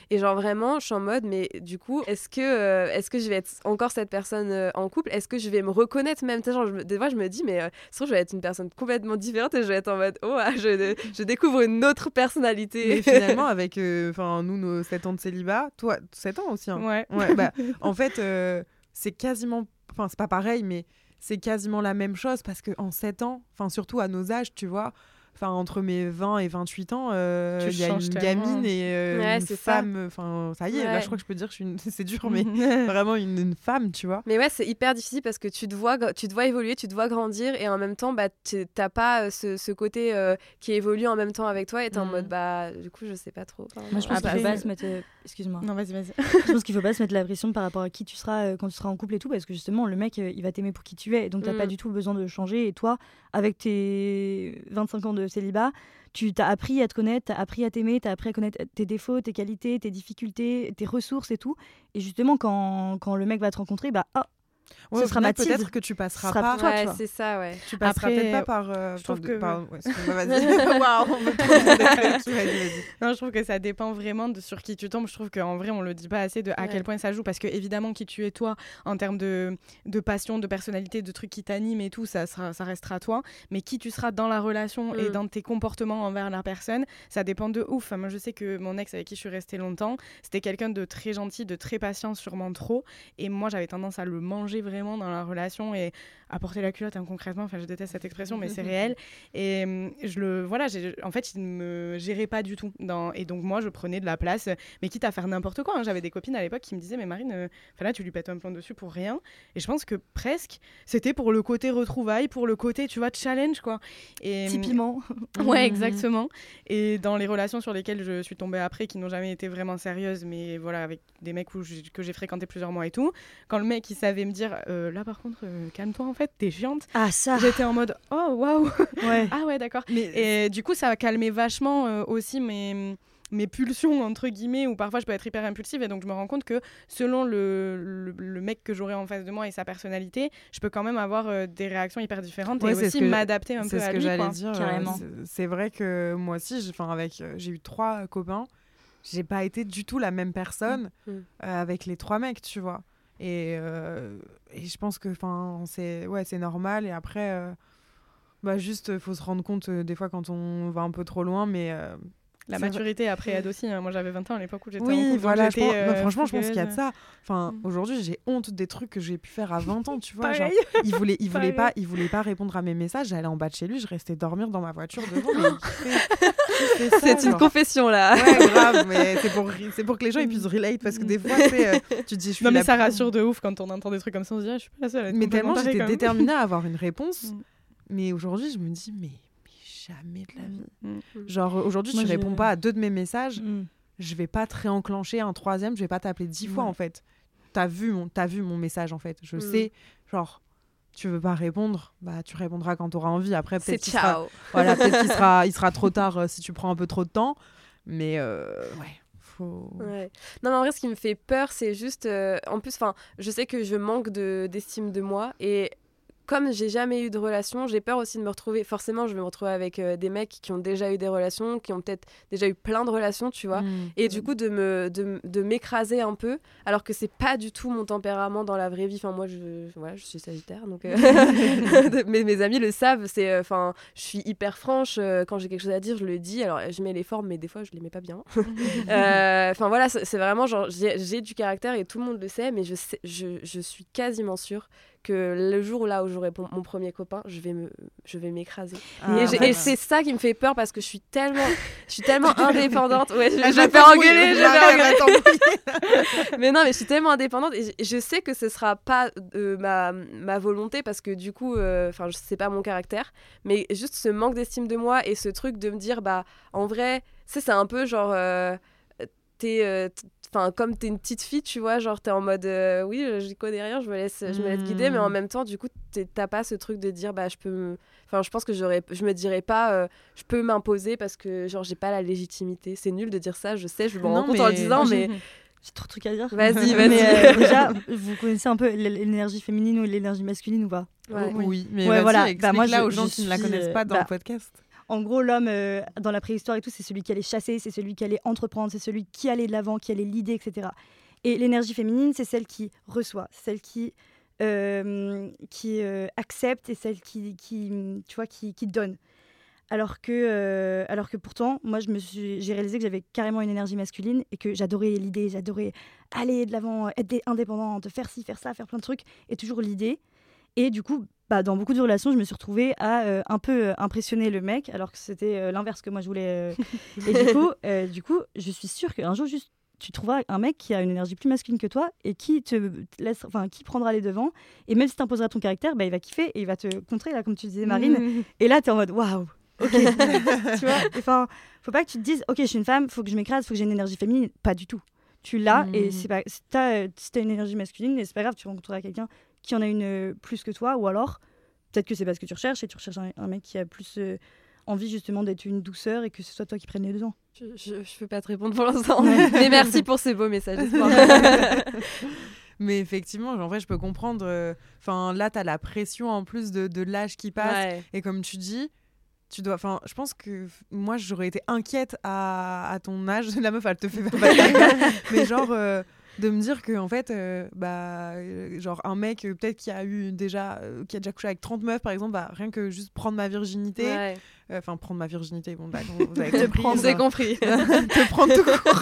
Et genre vraiment, je suis en mode, mais du coup, est-ce que, euh, est-ce que je vais être encore cette personne euh, en couple? Est-ce que je vais me reconnaître même? Genre, je me- Des fois, je me dis, mais euh, je vais être une personne complètement différente et je vais être en mode, oh, ah, je, je découvre une autre personnalité. Mais finalement, avec enfin nous, nos 7 ans de célibat, toi, 7 ans aussi. Hein. Ouais. Ouais, bah, en fait, euh, c'est quasiment. Enfin, c'est pas pareil, mais c'est quasiment la même chose parce qu'en 7 ans, enfin, surtout à nos âges, tu vois, enfin entre mes 20 et 28 ans, euh, il y a une tellement. gamine et euh, Ouais, une femme. Enfin, ça. y est, là, je crois que je peux dire que je suis une... c'est dur, mais vraiment une, une femme, tu vois. Mais ouais, c'est hyper difficile parce que tu te vois, tu te vois évoluer, tu te vois grandir et en même temps, bah, tu- t'as pas euh, ce, ce côté euh, qui évolue en même temps avec toi et t'es en mode, bah, du coup, je sais pas trop. Enfin, Moi, je pense Ah, qu'il faut pas se mettre. euh, Excuse-moi. Non, vas-y, vas-y. je pense qu'il faut pas se mettre la pression par rapport à qui tu seras euh, quand tu seras en couple et tout, parce que justement, le mec, euh, il va t'aimer pour qui tu es. Donc, t'as Mm. pas du tout besoin de changer. Et toi, avec tes 25 ans de célibat, tu t'as appris à te connaître, t'as appris à t'aimer, t'as appris à connaître tes défauts, tes qualités, tes difficultés, tes ressources et tout. Et justement, quand, quand le mec va te rencontrer, bah, ah, Ouais, Ce sera Mathilde. peut-être que tu passeras Ce sera pas. toi, ouais, c'est ça, ouais. Tu passeras peut-être pas par. euh, je trouve que- ouais. Waouh. Non, je trouve que ça dépend vraiment de sur qui tu tombes. Je trouve qu'en vrai, on le dit pas assez de à Ouais. quel point ça joue. Parce que, évidemment, qui tu es toi, en termes de, de passion, de personnalité, de trucs qui t'animent et tout, ça, sera, ça restera toi. Mais qui tu seras dans la relation et Mm. dans tes comportements envers la personne, ça dépend de ouf. Enfin, moi, je sais que mon ex avec qui je suis restée longtemps, c'était quelqu'un de très gentil, de très patient, sûrement trop. Et moi, j'avais tendance à le manger vraiment dans la relation et à porter la culotte, hein, concrètement. Enfin, je déteste cette expression, mais c'est réel. Et hum, je le, voilà, en fait, il ne me gérait pas du tout. Dans, et donc, moi, je prenais de la place, mais quitte à faire n'importe quoi. hein. J'avais des copines à l'époque qui me disaient, mais Marine, euh, là, tu lui pètes un plomb dessus pour rien. Et je pense que presque, c'était pour le côté retrouvailles, pour le côté, tu vois, challenge, quoi. Et, hum, typiquement. Ouais, Mhm. exactement. Et dans les relations sur lesquelles je suis tombée après, qui n'ont jamais été vraiment sérieuses, mais voilà, avec des mecs où que j'ai fréquenté plusieurs mois et tout, quand le mec il savait me dire, euh, là par contre, euh, calme-toi en fait, t'es chiante, Ah, ça j'étais en mode, oh waouh, Ouais. ah ouais, d'accord. Mais Et du coup, ça a calmé vachement euh, aussi mes mes pulsions entre guillemets où parfois je peux être hyper impulsive et donc je me rends compte que selon le, le, le mec que j'aurai en face de moi et sa personnalité je peux quand même avoir euh, des réactions hyper différentes Ouais, et c'est aussi ce que- m'adapter un c'est peu ce à que lui j'allais quoi. dire. euh, Carrément. c'est- C'est vrai que moi aussi, j'ai- enfin avec, euh, j'ai eu trois copains. J'ai pas été du tout la même personne Mm. euh, avec les trois mecs, tu vois. Et, euh, et je pense que, c'est normal. Et après, euh, bah juste, faut se rendre compte euh, des fois quand on va un peu trop loin, mais La maturité après aide aussi. hein. Moi j'avais 20 ans à l'époque où j'étais en oui, donc voilà. je pense- euh, franchement, je pense qu'il y a de ça. Enfin, Mm. aujourd'hui, j'ai honte des trucs que j'ai pu faire à 20 ans, tu vois. genre, il voulait, il voulait pas, il voulait pas répondre à mes messages. J'allais en bas de chez lui, je restais dormir dans ma voiture devant. C'est une confession là. Ouais, grave, mais c'est pour, c'est pour que les gens ils puissent relate parce que des fois, tu euh, tu te dis, je suis Non mais ça rassure de ouf quand on entend des trucs comme ça. On se dit, ah, je suis pas la seule. Mais tellement j'étais déterminée à avoir une réponse. Mm. Mais aujourd'hui, je me dis, mais jamais de la vie. Mm. Genre, aujourd'hui, tu je- réponds pas à deux de mes messages, Mm. je vais pas te réenclencher un troisième, je vais pas t'appeler dix fois en fait. T'as vu, mon, t'as vu mon message en fait. Je Mm. sais, genre, tu veux pas répondre, bah tu répondras quand t'auras envie. Après, C'est peut-être qu'il sera, voilà, il sera trop tard euh, si tu prends un peu trop de temps. Mais euh, ouais, faut. Ouais. Non, mais en vrai, ce qui me fait peur, c'est juste. euh, en plus, enfin, je sais que je manque de- d'estime de, moi et. Comme j'ai jamais eu de relation, j'ai peur aussi de me retrouver. Forcément, je vais me retrouver avec euh, des mecs qui ont déjà eu des relations, qui ont peut-être déjà eu plein de relations, tu vois. Mm. Et du coup, de me de, de m'écraser un peu, alors que c'est pas du tout mon tempérament dans la vraie vie. Enfin, moi, je, voilà, je suis sagittaire, donc euh, mes, mes amis le savent. C'est, euh, enfin, je suis hyper franche. quand j'ai quelque chose à dire, je le dis. Alors, je mets les formes, mais des fois, je les mets pas bien. Enfin voilà, c'est vraiment genre j'ai j'ai du caractère et tout le monde le sait, mais je sais, je, je suis quasiment sûre que le jour là où j'aurai mon mon premier copain, je vais me, je vais m'écraser. Ah, et c'est ça qui me fait peur parce que je suis tellement, je suis tellement indépendante. Ouais, je, je vais faire engueuler, je vais engueuler. Mais non, mais je suis tellement indépendante et je, je sais que ce sera pas euh, ma, ma volonté parce que du coup, euh, enfin, je sais pas mon caractère, mais juste ce manque d'estime de moi et ce truc de me dire, bah, en vrai, sais, c'est un peu genre, euh, t'es, euh, enfin, comme t'es une petite fille, tu vois, genre t'es en mode, euh, oui, j'y connais rien, je me laisse, je me laisse guider, mais en Mm. même temps, du coup, t'as pas ce truc de dire, bah, je peux, enfin, je pense que j'aurais, je me dirais pas, euh, je peux m'imposer parce que genre j'ai pas la légitimité. C'est nul de dire ça, je sais, je me Non, rends compte en le disant, mais J'ai trop de trucs à dire. vas-y, vas-y. euh, déjà, vous connaissez un peu l'énergie féminine ou l'énergie masculine ou pas? Ouais. Oui, mais Ouais, voilà. Bah, moi, là je- aux gens qui ne la connaissent pas dans bah, le podcast. En gros, l'homme, euh, dans la préhistoire et tout, c'est celui qui allait chasser, c'est celui qui allait entreprendre, c'est celui qui allait de l'avant, qui allait l'idée, etc. Et l'énergie féminine, c'est celle qui reçoit, celle qui euh, qui euh, accepte et celle qui, qui, tu vois, qui, donne. Alors que, alors que pourtant, moi, j'ai réalisé que j'avais carrément une énergie masculine et que j'adorais l'idée, j'adorais aller de l'avant, être dé- indépendante, faire ci, faire ça, faire plein de trucs, et toujours l'idée. Et du coup, bah, dans beaucoup de relations, je me suis retrouvée à euh, un peu euh, impressionner le mec, alors que c'était euh, l'inverse que moi je voulais. euh. Et du coup, du coup, je suis sûre qu'un jour, juste, tu trouveras un mec qui a une énergie plus masculine que toi et qui te laisse, enfin, qui prendra les devants. Et même si tu imposeras ton caractère, bah, il va kiffer et il va te contrer, là, comme tu disais, Marine. Et là, tu es en mode waouh, ok. tu vois, enfin, faut pas que tu te dises, ok, je suis une femme, faut que je m'écrase, faut que j'ai une énergie féminine. Pas du tout. Tu l'as et Mhm. c'est pas, si t'as, si t'as une énergie masculine, et c'est pas grave, tu rencontreras quelqu'un qui en a une euh, plus que toi, ou alors peut-être que c'est parce que tu recherches et tu recherches un, un mec qui a plus euh, envie justement d'être une douceur et que ce soit toi qui prenne les devants. Je, je, je peux pas te répondre pour l'instant. Mais merci pour ces beaux messages. Mais effectivement, en vrai, je peux comprendre. euh, Enfin, là, t'as la pression en plus de, de l'âge qui passe. Ouais. Et comme tu dis, tu dois. Enfin, je pense que moi, j'aurais été inquiète à, à ton âge. La meuf, elle te fait pas caca. Mais genre. euh, de me dire que en fait euh, bah euh, genre un mec euh, peut-être qui a eu déjà euh, qui a déjà couché avec 30 meufs par exemple bah, rien que juste prendre ma virginité Ouais. euh, enfin prendre ma virginité bon d'accord vous avez compris ça. s'est compris. te prendre tout court.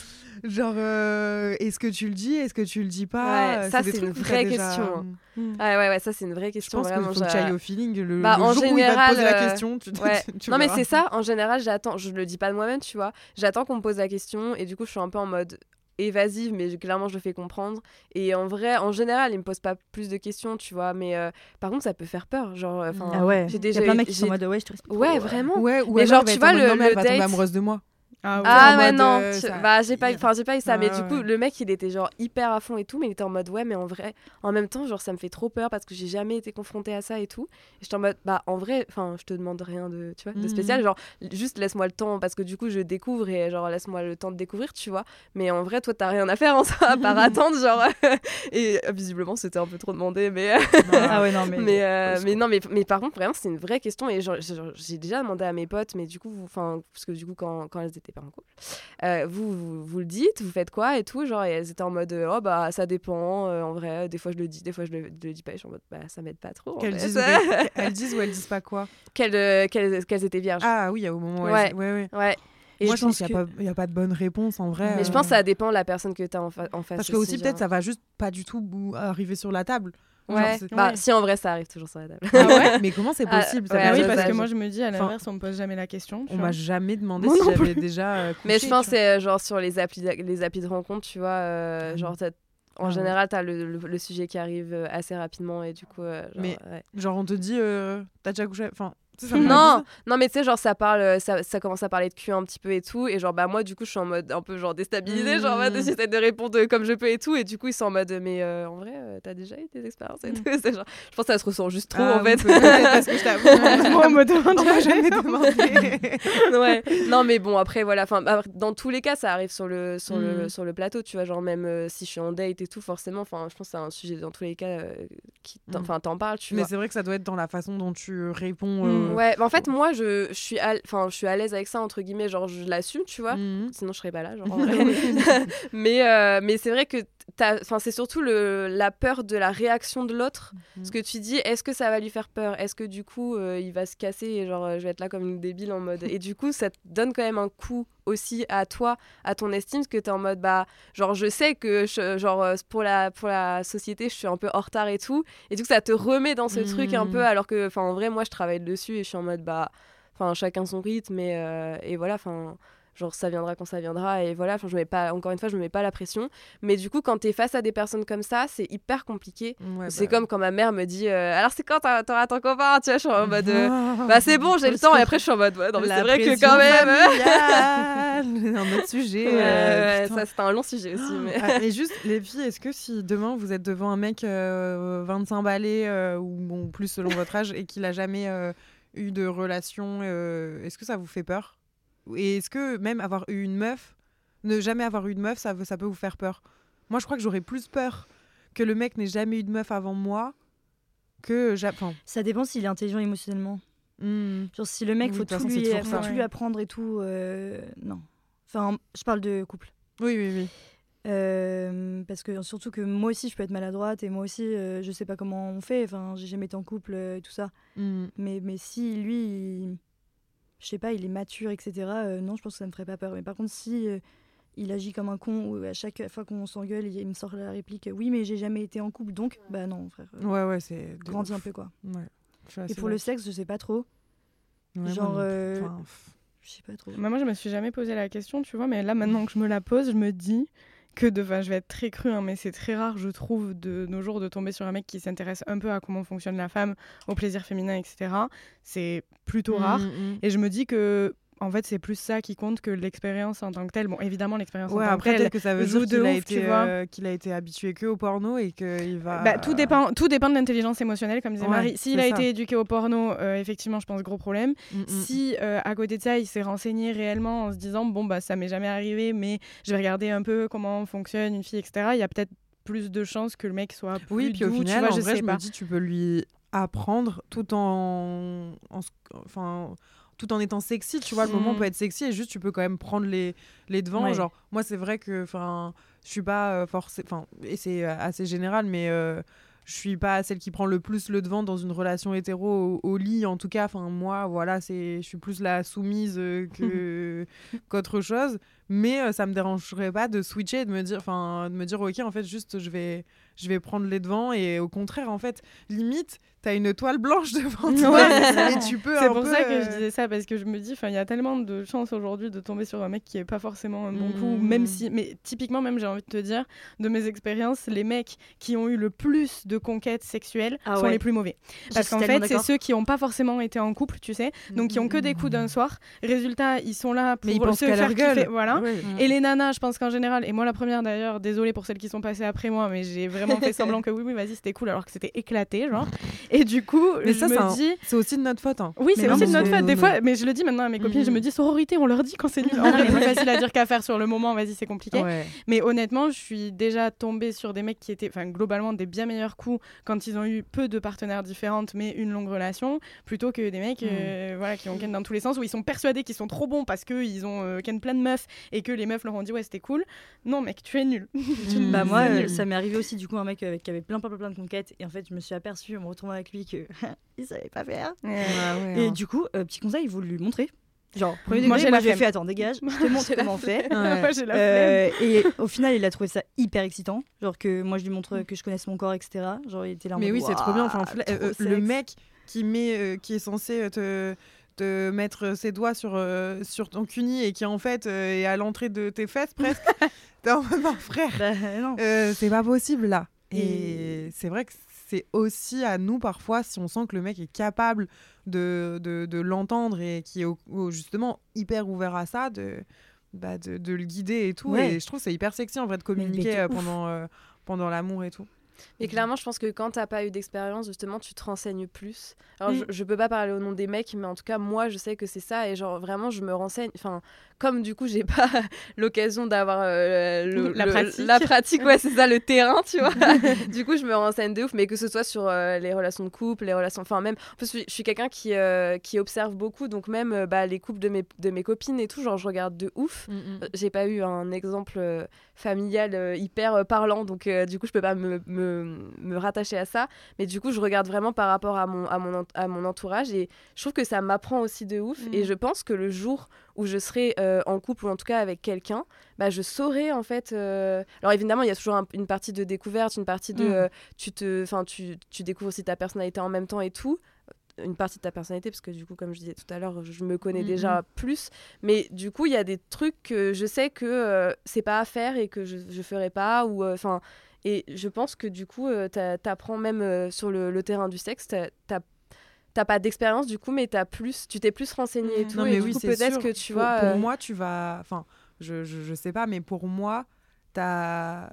Genre, euh, est-ce que tu le dis Est-ce que tu le dis pas Ouais, ça, des c'est une vraie déjà- question. Mm. Ah ouais, ouais, ça c'est une vraie Je question. pense vraiment, faut que j'a- tu ailles au feeling. Le, Bah, le en jour où il va te général, poser la euh, question, tu, Ouais. tu non mais c'est ça, en général j'attends, je le dis pas de moi-même, tu vois, j'attends qu'on me pose la question et du coup je suis un peu en mode évasive mais clairement je le fais comprendre et en vrai en général il me pose pas plus de questions tu vois mais euh, par contre ça peut faire peur genre euh, enfin Ah ouais. j'ai Il y déjà a plein de mecs qui sont en mode ouais, je te respecte. ouais vraiment Ouais, ou Mais genre, tu vois, le- non, mais elle le va tomber date- amoureuse de moi. Ah ouais. Ah mode, non, euh, tu- ça- bah j'ai pas, enfin j'ai pas eu ça, mais Ah du coup ouais. le mec il était genre hyper à fond et tout, mais il était en mode ouais mais en vrai, en même temps genre ça me fait trop peur parce que j'ai jamais été confrontée à ça et tout. Et j'étais en mode bah en vrai, enfin je te demande rien de, tu vois, de Mhm. spécial, genre juste laisse-moi le temps parce que du coup je découvre et genre laisse-moi le temps de découvrir, tu vois. Mais en vrai toi t'as rien à faire en soi à part attendre genre et euh, visiblement c'était un peu trop demandé, mais Ah ouais, non, mais. mais, euh, mais non, mais, mais par contre, vraiment, c'est une vraie question. Et j'ai déjà demandé à mes potes, mais du coup, enfin, parce que du coup, quand, quand elles étaient pas en couple, euh, vous, vous, vous le dites, vous faites quoi et tout. Genre, et elles étaient en mode, euh, oh bah, ça dépend. euh, en vrai, des fois, je le dis, des fois, je le, je le dis pas. Et je suis en mode, bah, ça m'aide pas trop. Qu'elles disent, ou qu'elles- elles disent ou elles disent pas quoi? Qu'elles, qu'elles, qu'elles étaient vierges. Ah oui, au moment où Ouais. elles- ouais, ouais. Ouais. Et Moi, je je pense qu'il n'y a, pas de bonne réponse en vrai. Mais je pense que ça dépend de la personne que tu as en, fa- en face. Parce que aussi, peut-être, ça va juste pas du tout arriver sur la table. Ouais. Bah, Ouais. si en vrai, ça arrive toujours sur la table. Ah ouais Mais comment c'est Ah, possible ça ouais, veut oui, parce que moi je me dis à Enfin, l'inverse, on me pose jamais la question. On m'a jamais demandé Moi si j'avais déjà. euh, Mais je pense c'est genre sur les applis, de- les applis de rencontre, tu vois, euh, Ah genre en général, t'as le, le, le sujet qui arrive euh, assez rapidement et du coup, euh, genre, Mais-. Genre, on te dit, euh, t'as déjà couché. Enfin, Non, non, mais tu sais, genre ça parle, euh, ça, ça commence à parler de cul un petit peu et tout, et genre bah moi du coup je suis en mode un peu genre déstabilisée, genre Mm. j'essaie de répondre comme je peux et tout, et du coup ils sont en mode mais euh, en vrai euh, t'as déjà eu des expériences et Mm. tout, c'est genre, je pense que ça se ressent juste trop Ah en fait. parce que je t'avoue. Moi, on me demande m'a jamais. demandé. ouais. Non, mais bon, après, voilà. Enfin, bah, dans tous les cas, ça arrive sur le, sur le, Mm. sur le plateau, tu vois. Genre, même euh, si je suis en date et tout, forcément, enfin, je pense que c'est un sujet, dans tous les cas, euh, qui t'en- enfin, t'en parles, tu Mais vois. c'est vrai que ça doit être dans la façon dont tu réponds. Mm. Ouais, mais en fait, moi, je, je suis à, enfin, je suis à l'aise avec ça, entre guillemets. Genre, je l'assume, tu vois. mhm. Sinon, je serais pas là, genre, en vrai. mais, euh, mais c'est vrai que enfin, c'est surtout le, la peur de la réaction de l'autre. Mhm. Ce que tu dis, est-ce que ça va lui faire peur? Est-ce que du coup, euh, il va se casser et genre, euh, je vais être là comme une débile en mode? Et du coup, ça te donne quand même un coup aussi à toi, à ton estime, parce que t'es en mode, bah, genre, je sais que, je- genre, euh, pour la, pour la société, je suis un peu en retard et tout. Et du coup, ça te remet dans ce truc un Mhm. peu, alors que, enfin, en vrai, moi, je travaille dessus et je suis en mode, bah, enfin, chacun son rythme et, euh, et voilà, enfin genre ça viendra quand ça viendra et voilà enfin je mets pas encore une fois je me mets pas la pression mais du coup quand t'es face à des personnes comme ça c'est hyper compliqué Ouais, c'est bah. comme quand ma mère me dit euh, alors c'est quand t'auras ton copain tu vois je suis en mode euh, Ah. bah c'est bon j'ai le temps et après je suis en mode ouais non mais La c'est vrai que quand même un autre sujet. Ouais, euh, ça c'était un long sujet aussi mais Ah, mais juste, les filles, est-ce que si demain vous êtes devant un mec euh, 25 balais ou bon, plus selon votre âge et qu'il a jamais eu de relation, euh, est-ce que ça vous fait peur? Et est-ce que même avoir eu une meuf, ne jamais avoir eu de meuf, ça, peut vous faire peur? Moi, je crois que j'aurais plus peur que le mec n'ait jamais eu de meuf avant moi que. j'a- Enfin, Ça dépend s'il est intelligent émotionnellement. Genre, si le mec, Oui, faut tout, façon, lui, toujours faut ça. tout lui Ouais. apprendre et tout. euh, non. Enfin, je parle de couple. Oui, oui, oui. Euh, parce que surtout que moi aussi je peux être maladroite et moi aussi euh, je sais pas comment on fait enfin j'ai jamais été en couple euh, et tout ça Mm. mais mais si lui il- je sais pas il est mature etc euh, non je pense que ça me ferait pas peur. Mais par contre si euh, il agit comme un con ou à chaque fois qu'on s'engueule il, il me sort la réplique oui mais j'ai jamais été en couple donc bah non frère. Euh, Ouais, ouais, c'est. grandis un peu quoi. Ouais. Et pour le sexe je sais pas trop. Ouais, genre, euh, Enfin, je sais pas trop. Bah, moi, je me suis jamais posé la question, tu vois, mais là, maintenant que je me la pose, je me dis que, de, enfin, je vais être très cru, hein, mais c'est très rare, je trouve, de nos jours, de tomber sur un mec qui s'intéresse un peu à comment fonctionne la femme, au plaisir féminin, etc. C'est plutôt rare. Mm, mm. Et je me dis que, en fait, c'est plus ça qui compte que l'expérience en tant que telle. Bon, évidemment, l'expérience Ouais, en tant après, que telle. peut-être que ça veut joue dire qu'il a, été, euh, qu'il a été habitué que au porno et qu'il va. Bah, tout, dépend, tout dépend de l'intelligence émotionnelle, comme disait Ouais, Marie. S'il a ça. été éduqué au porno, euh, effectivement, je pense gros problème. Mm, mm. Si euh, à côté de ça, il s'est renseigné réellement en se disant bon bah ça m'est jamais arrivé, mais je vais regarder un peu comment fonctionne une fille, etc. Il y a peut-être plus de chances que le mec soit plus Oui, puis au doux, final, vois, en je vrai, sais je pas. me dis, tu peux lui apprendre tout en, en enfin, tout en étant sexy. Tu vois, le moment Mm. peut être sexy et juste tu peux quand même prendre les, les devants. Ouais. Genre, moi, c'est vrai que, enfin, je suis pas euh, forcé, enfin, et c'est euh, assez général, mais euh, je suis pas celle qui prend le plus le devant dans une relation hétéro au, au lit. En tout cas, enfin, moi, voilà, c'est, je suis plus la soumise euh, que qu'autre chose. Mais euh, ça me dérangerait pas de switcher et de me dire, enfin, de me dire, ok, en fait, juste, je vais, je vais prendre les devants et au contraire, en fait, limite, t'as une toile blanche devant toi Ouais. et tu peux C'est pour peu, ça que je euh, disais ça parce que je me dis, enfin, il y a tellement de chances aujourd'hui de tomber sur un mec qui est pas forcément un bon coup, même si, mais typiquement même j'ai envie de te dire, de mes expériences, les mecs qui ont eu le plus de conquêtes sexuelles Ah sont ouais. les plus mauvais. Parce qu'en fait, c'est ceux qui n'ont pas forcément été en couple, tu sais, donc qui ont que des coups d'un soir. Résultat, ils sont là pour mais ils se faire leur gueule. kiffer, voilà. Ouais. Et les nanas, je pense qu'en général, et moi la première d'ailleurs, désolée pour celles qui sont passées après moi, mais j'ai vraiment fait semblant que oui, oui, vas-y, c'était cool alors que c'était éclaté, genre. Et du coup, Mais je ça, c'est me dis. C'est aussi de notre faute. hein. Oui, c'est non, aussi de notre faute. Des non, fois, mais je le dis maintenant à mes copines, je me Mhm. dis sororité, on leur dit quand c'est nul. En vrai, c'est plus facile à dire qu'à faire sur le moment, vas-y, c'est compliqué. Ouais. Mais honnêtement, je suis déjà tombée sur des mecs qui étaient, enfin, globalement, des bien meilleurs coups quand ils ont eu peu de partenaires différentes, mais une longue relation, plutôt que des mecs, euh, voilà, qui ont ken dans tous les sens, où ils sont persuadés qu'ils sont trop bons parce qu'ils ont euh, ken plein de meufs et que les meufs leur ont dit ouais, c'était cool. Non, mec, tu es nul. Bah moi, euh, ça m'est arrivé aussi du coup un mec avec, qui avait plein plein plein, plein de conquêtes et en fait je me suis aperçue en me retrouvant avec lui que il savait pas faire. Ouais, ouais, Et hein. du coup, euh, petit conseil, vous lui montrez. Genre, premier Moi, degré, j'ai moi j'ai flemme. fait attends dégage, je te montre comment on fait. Ouais. Moi, j'ai la flemme. Euh, et au final, il a trouvé ça hyper excitant. Genre que moi je lui montre que je connaisse mon corps, etc. Genre il était là en Mais mode, oui, c'est trop bien. Enfin, euh, euh, le mec qui met, euh, qui est censé euh, te te mettre ses doigts sur, euh, sur ton cuni et qui en fait euh, est à l'entrée de tes fesses presque. T'es en mode non, frère, non. euh, c'est pas possible là. Et, Et- c'est vrai que c'est aussi à nous parfois, si on sent que le mec est capable de, de, de l'entendre et qui est au- au- justement hyper ouvert à ça, de, bah, de, de le guider et tout. Ouais. Et je trouve que c'est hyper sexy en vrai de communiquer pendant, pendant l'amour et tout. Mais clairement, je pense que quand t'as pas eu d'expérience, justement, tu te renseignes plus. Alors, Mm. je, je peux pas parler au nom des mecs, mais en tout cas, moi, je sais que c'est ça. Et genre, vraiment, je me renseigne. Enfin, comme du coup, j'ai pas l'occasion d'avoir euh, La pratique. la pratique, ouais, c'est ça, le terrain, tu vois. du coup, je me renseigne de ouf, mais que ce soit sur euh, les relations de couple, les relations. Enfin, même. En plus, je suis- quelqu'un qui, euh, qui observe beaucoup, donc même bah, les couples de mes, de mes copines et tout, genre, je regarde de ouf. Euh, J'ai pas eu un exemple familial hyper parlant, donc du coup, je peux pas me, me, me rattacher à ça. Mais du coup, je regarde vraiment par rapport à mon, à mon, à mon entourage et je trouve que ça m'apprend aussi de ouf. Et je pense que le jour où je serai euh, en couple ou en tout cas avec quelqu'un, bah, je saurai en fait. euh, Alors évidemment, il y a toujours un- une partie de découverte, une partie de. Mhm. euh, tu, te, enfin, tu, tu découvres aussi ta personnalité en même temps et tout une partie de ta personnalité parce que du coup comme je disais tout à l'heure je me connais Mhm. déjà plus mais du coup il y a des trucs que je sais que euh, c'est pas à faire et que je, je ferai pas ou enfin et je pense que du coup euh, t'a- t'apprends même euh, sur le, le terrain du sexe t'as- t'as pas d'expérience du coup mais t'as plus tu t'es plus renseigné et Mhm. tout Non, mais oui, peut-être que tu pour, vois Pour euh, moi, tu vas. Enfin, je, je, je sais pas, mais pour moi, t'as.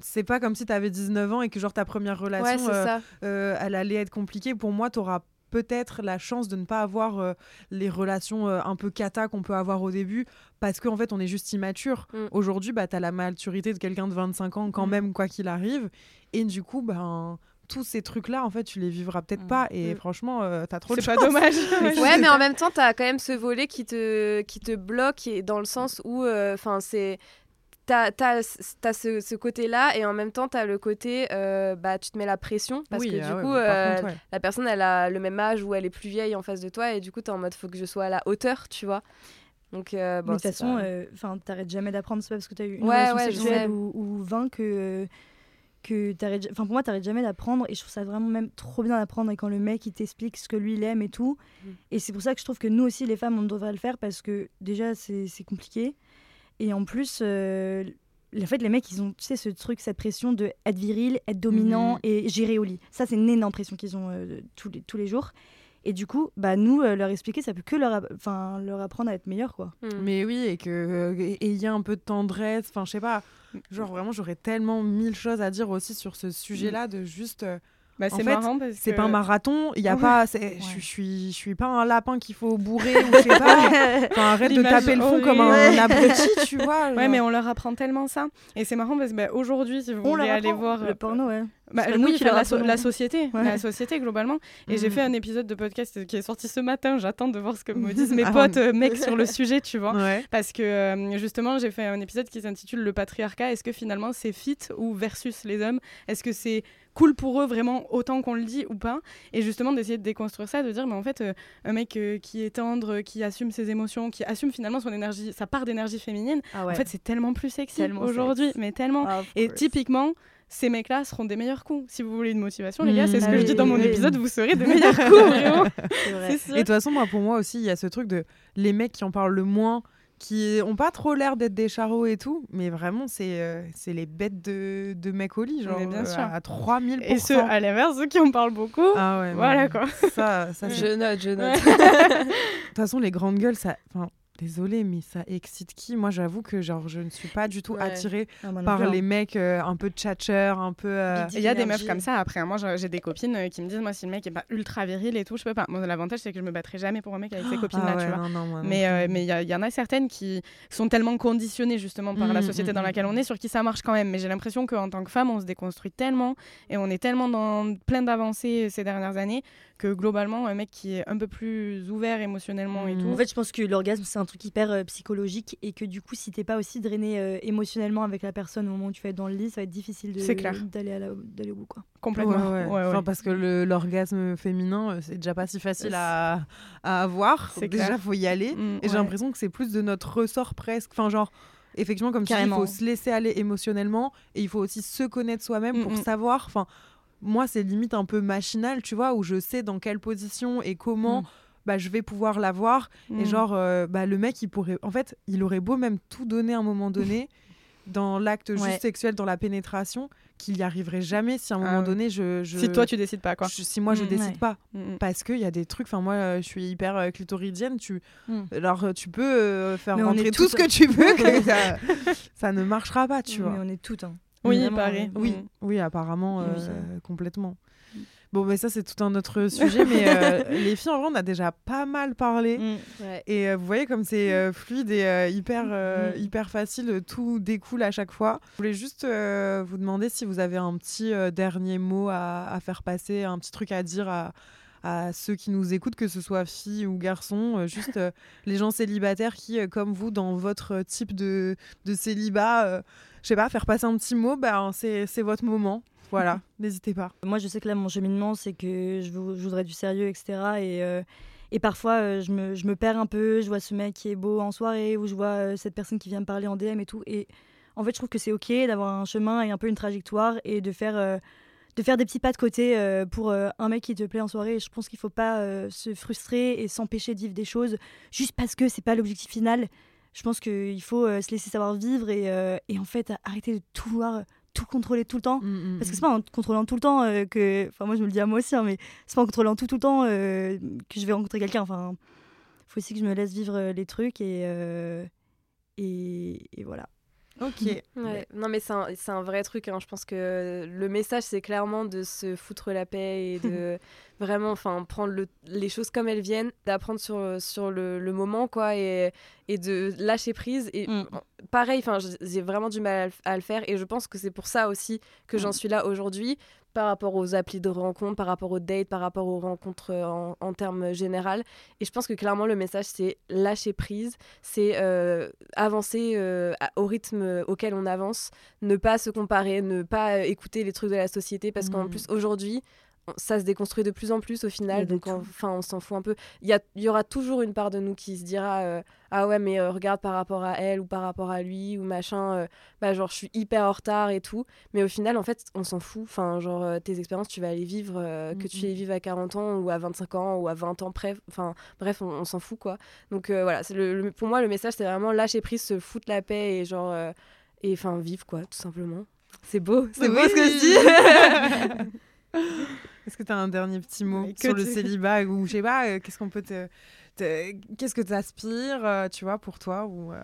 C'est pas comme si t'avais 19 ans et que, genre, ta première relation, euh, euh, elle allait être compliquée. Pour moi, t'auras peut-être la chance de ne pas avoir euh, les relations euh, un peu cata qu'on peut avoir au début parce qu'en fait on est juste immature. Mm. Aujourd'hui, bah, tu as la maturité de quelqu'un de 25 ans quand Mm. même quoi qu'il arrive et du coup ben tous ces trucs là en fait tu les vivras peut-être Mm. pas et franchement euh, t'as trop de C'est pas dommage. ouais mais en même temps t'as quand même ce volet qui te qui te bloque et dans le sens où enfin c'est t'as as, ce, ce côté-là et en même temps t'as le côté euh, bah tu te mets la pression parce Oui, que ah du ouais, coup euh, contre, ouais. la personne elle a le même âge ou elle est plus vieille en face de toi et du coup t'es en mode faut que je sois à la hauteur tu vois donc euh, bon, de toute façon, enfin, t'arrêtes jamais d'apprendre. C'est pas parce que t'as eu une Ouais, relation sexuelle ou, ou 20 que que t'arrêtes. Enfin, pour moi, t'arrêtes jamais d'apprendre. Et je trouve ça vraiment même trop bien d'apprendre. Et quand le mec il t'explique ce que lui il aime et tout. Mm. Et c'est pour ça que je trouve que nous aussi, les femmes, on devrait le faire parce que déjà, c'est c'est compliqué. Et en plus, euh, en fait, les mecs, ils ont, tu sais, ce truc, cette pression de être viril, être dominant Mhm. et gérer au lit. Ça, c'est une énorme pression qu'ils ont euh, tous, les, tous les jours. Et du coup, bah, nous, euh, leur expliquer, ça peut que leur, enfin, leur apprendre à être meilleur, quoi. Mm. Mais oui, et que euh, et il y a un peu de tendresse. Enfin, je sais pas. Genre vraiment, j'aurais tellement mille choses à dire aussi sur ce sujet-là de juste. Euh, Bah, c'est marrant parce c'est que... pas un marathon. Il y a Ouais. pas. c'est- Je suis- je suis, pas un lapin qu'il faut bourrer ou je sais pas. Enfin, arrête de taper le fond comme un abruti, tu vois. Ouais, mais on leur apprend tellement ça. Et c'est marrant parce que bah, aujourd'hui, si vous On voulez aller apprend voir. le porno, ouais. Bah, oui, la, so- la société, Ouais. la société globalement. Et j'ai Mhm. fait un épisode de podcast qui est sorti ce matin. J'attends de voir ce que me disent mes Ah. potes euh, mecs sur le sujet, tu vois. Ouais. Parce que euh, justement, j'ai fait un épisode qui s'intitule Le patriarcat. Est-ce que finalement c'est fit ou versus les hommes? Est-ce que c'est cool pour eux vraiment autant qu'on le dit ou pas Et justement d'essayer de déconstruire ça, de dire mais en fait euh, un mec euh, qui est tendre, qui assume ses émotions, qui assume finalement son énergie, sa part d'énergie féminine, Ah en fait c'est tellement plus sexy aujourd'hui, mais tellement. Ah, Et typiquement, ces mecs-là seront des meilleurs coups. Si vous voulez une motivation, les gars, c'est ce que Ah je dis oui, dans mon oui. épisode, vous serez des meilleurs coups, vraiment. Et de toute façon, moi, pour moi aussi, il y a ce truc de les mecs qui en parlent le moins, qui ont pas trop l'air d'être des charros et tout, mais vraiment, c'est euh, c'est les bêtes de, de mecs au lit, genre Mais bien euh, sûr. à 3000 Et ceux, à l'inverse, ceux qui en parlent beaucoup, Ah ouais, voilà quoi. Ça, je note je note De toute façon, les grandes gueules, ça. Enfin, désolé, mais ça excite qui? Moi, j'avoue que genre, je ne suis pas du tout Ouais. attirée Ah, non par plus, hein. les mecs euh, un peu tchatcheurs, un peu. euh. Il y a des meufs comme ça. Après, moi, j'ai des copines euh, qui me disent, moi, si le mec est pas ultra viril et tout, je peux pas. Moi, l'avantage, c'est que je me battrai jamais pour un mec avec copines-là, ah ouais, tu vois. non, non, moi Mais euh, il y, en a certaines qui sont tellement conditionnées justement par la Mm, société mm, dans mm, laquelle on est, sur qui ça marche quand même. Mais j'ai l'impression qu'en tant que femme, on se déconstruit tellement et on est tellement dans plein d'avancées ces dernières années que globalement, un mec qui est un peu plus ouvert émotionnellement et Mm. tout. En fait, je pense que l'orgasme, c'est un truc hyper euh, psychologique et que du coup, si t'es pas aussi drainé euh, émotionnellement avec la personne au moment où tu vas être dans le lit, ça va être difficile d'aller à la- d'aller au bout. Quoi. complètement. Ouais, ouais. Ouais, ouais. Enfin, parce que l'orgasme féminin, euh, c'est déjà pas si facile à, à avoir. C'est Déjà, clair. faut y aller. Mm, Et j'ai l'impression que c'est plus de notre ressort presque. Enfin, genre, effectivement, comme tu dis, il Carrément. faut se laisser aller émotionnellement et il faut aussi se connaître soi-même Mm, pour mm. savoir. Enfin, moi, c'est limite un peu machinal, tu vois, où je sais dans quelle position et comment. Mm. Bah, je vais pouvoir l'avoir et Mm. genre euh, bah, le mec il pourrait en fait il aurait beau même tout donner à un moment donné dans l'acte juste sexuel dans la pénétration qu'il y arriverait jamais si à un Ah moment donné je, je Si toi, tu décides pas, quoi. je- si moi je Mm, décide ouais. pas Mm, mm. parce qu'il y a des trucs enfin moi euh, je suis hyper euh, clitoridienne tu alors euh, tu peux faire Mais rentrer tout ce que tu veux que ça, ça ne marchera pas tu Mais vois on est toutes. hein. Oui, pareil. euh, oui Mm. oui apparemment euh, complètement bon mais ça c'est tout un autre sujet mais euh, les filles en vrai on a déjà pas mal parlé Mm. Ouais. Et euh, vous voyez comme c'est euh, fluide et hyper, Mm. hyper facile, tout découle à chaque fois. Je voulais juste vous demander si vous avez un petit dernier mot à, à faire passer, un petit truc à dire à, à ceux qui nous écoutent, que ce soit filles ou garçons, juste les gens célibataires qui, comme vous, dans votre type de, de célibat, je sais pas, faire passer un petit mot, ben, c'est votre moment. Voilà, n'hésitez pas. Moi, je sais que là, mon cheminement, c'est que je, vou- je voudrais du sérieux, etc. Et, euh, et parfois, euh, je, me, je me perds un peu. Je vois ce mec qui est beau en soirée, ou je vois euh, cette personne qui vient me parler en DM et tout. Et en fait, je trouve que c'est OK d'avoir un chemin et un peu une trajectoire et de faire, de faire des petits pas de côté pour un mec qui te plaît en soirée. Et je pense qu'il faut pas se frustrer et s'empêcher de vivre des choses juste parce que c'est pas l'objectif final. Je pense qu'il faut euh, se laisser savoir vivre et, euh, et en fait arrêter de tout vouloir, tout contrôler tout le temps. Parce que c'est pas en contrôlant tout le temps euh, que. Enfin, moi, je me le dis à moi aussi, hein, mais c'est pas en contrôlant tout, tout le temps euh, que je vais rencontrer quelqu'un. Enfin, faut aussi que je me laisse vivre euh, les trucs et. euh, et, et voilà. Ok. Ouais. Non, mais c'est un, c'est un vrai truc. hein. Je pense que le message, c'est clairement de se foutre la paix et de vraiment enfin, prendre le- les choses comme elles viennent, d'apprendre sur, sur le, le moment, quoi, et, et de lâcher prise. Et Mm. pareil, enfin, j'ai vraiment du mal à le- à le faire et je pense que c'est pour ça aussi que j'en suis là aujourd'hui par rapport aux applis de rencontres, par rapport aux dates, par rapport aux rencontres en, en termes général. Et je pense que clairement le message c'est lâcher prise, c'est euh, avancer euh, au rythme auquel on avance, ne pas se comparer, ne pas écouter les trucs de la société parce qu'en Mhm. plus aujourd'hui ça se déconstruit de plus en plus au final, donc enfin on s'en fout un peu. Il y, a- y aura toujours une part de nous qui se dira euh, ah ouais mais euh, regarde par rapport à elle ou par rapport à lui ou machin, euh, bah genre je suis hyper en retard et tout. Mais au final en fait on s'en fout. Enfin genre euh, tes expériences tu vas les vivre, que tu les vives à 40 ans ou à 25 ans ou à 20 ans près. Enfin bref on, on s'en fout quoi. Donc voilà c'est le, le- pour moi le message c'est vraiment lâcher prise, se foutre la paix et genre et enfin vivre quoi tout simplement. C'est beau, c'est beau ce que je dis. Est-ce que tu as un dernier petit mot que sur le célibat ou je sais pas, euh, qu'est-ce qu'on peut te, te- qu'est-ce que tu aspires, tu vois, pour toi ou euh,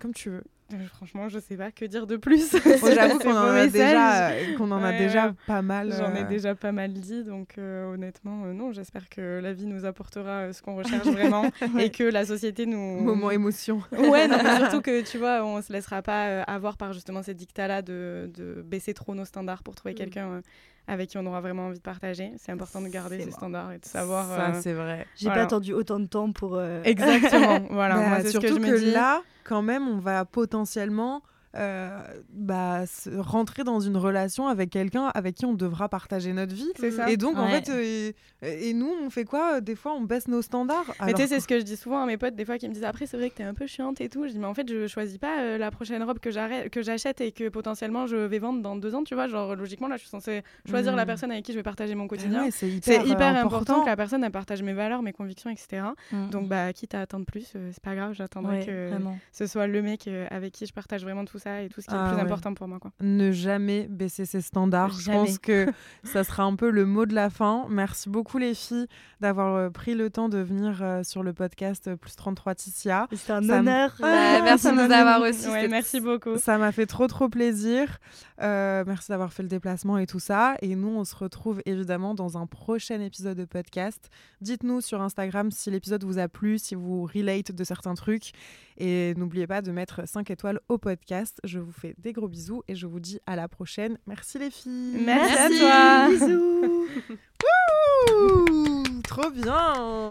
comme tu veux. Euh, Franchement, je sais pas que dire de plus. J'avoue qu'on en a déjà, euh, qu'on en a déjà pas mal. J'en ai euh, déjà pas mal dit, donc euh, honnêtement, euh, non, j'espère que la vie nous apportera euh, ce qu'on recherche vraiment et que la société nous. Moment émotion. Ouais, non, mais surtout que tu vois, on se laissera pas euh, avoir par justement ces dictats-là de, de baisser trop nos standards pour trouver Mm. quelqu'un euh, avec qui on aura vraiment envie de partager. C'est important de garder ces moi. standards et de savoir. Ça, euh, c'est vrai. J'ai Voilà. pas attendu autant de temps pour. euh, Exactement, voilà. Bah, moi, c'est ce surtout que je me dis. là, quand même, on va potentiellement euh, bah, se- rentrer dans une relation avec quelqu'un avec qui on devra partager notre vie. C'est ça. Et donc, en fait, euh, et, et nous, on fait quoi Des fois, on baisse nos standards. Mais tu sais, c'est ce que je dis souvent à mes potes, des fois, qui me disent après, c'est vrai que t'es un peu chiante et tout. Je dis, mais en fait, je choisis pas euh, la prochaine robe que j'arrête- que j'achète et que potentiellement je vais vendre dans deux ans, tu vois. Genre, logiquement, là, je suis censée choisir la Mm. personne avec qui je vais partager mon Ah quotidien. ouais, c'est hyper, euh, important. important que la personne elle partage mes valeurs, mes convictions, etc. mm. Donc, bah, quitte à attendre plus, euh, c'est pas grave, j'attendrai Ouais, que vraiment. ce soit le mec euh, avec qui je partage vraiment tout ça et tout ce qui est Ah le plus ouais. important pour moi. Quoi. ne jamais baisser ses standards. Je pense que ça sera un peu le mot de la fin. Merci beaucoup les filles d'avoir euh, pris le temps de venir euh, sur le podcast euh, Plus 33 Ticia. Et C'est un Ça honneur. Ouais, Ouais, merci de nous avoir reçus. Ouais, merci beaucoup. Ça m'a fait trop trop plaisir. Euh, merci d'avoir fait le déplacement et tout ça. Et nous, on se retrouve évidemment dans un prochain épisode de podcast. Dites-nous sur Instagram si l'épisode vous a plu, si vous relate de certains trucs. Et n'oubliez pas de mettre 5 étoiles au podcast. Je vous fais des gros bisous et je vous dis à la prochaine. Merci les filles. Merci, Merci. à toi. Bisous. Trop bien.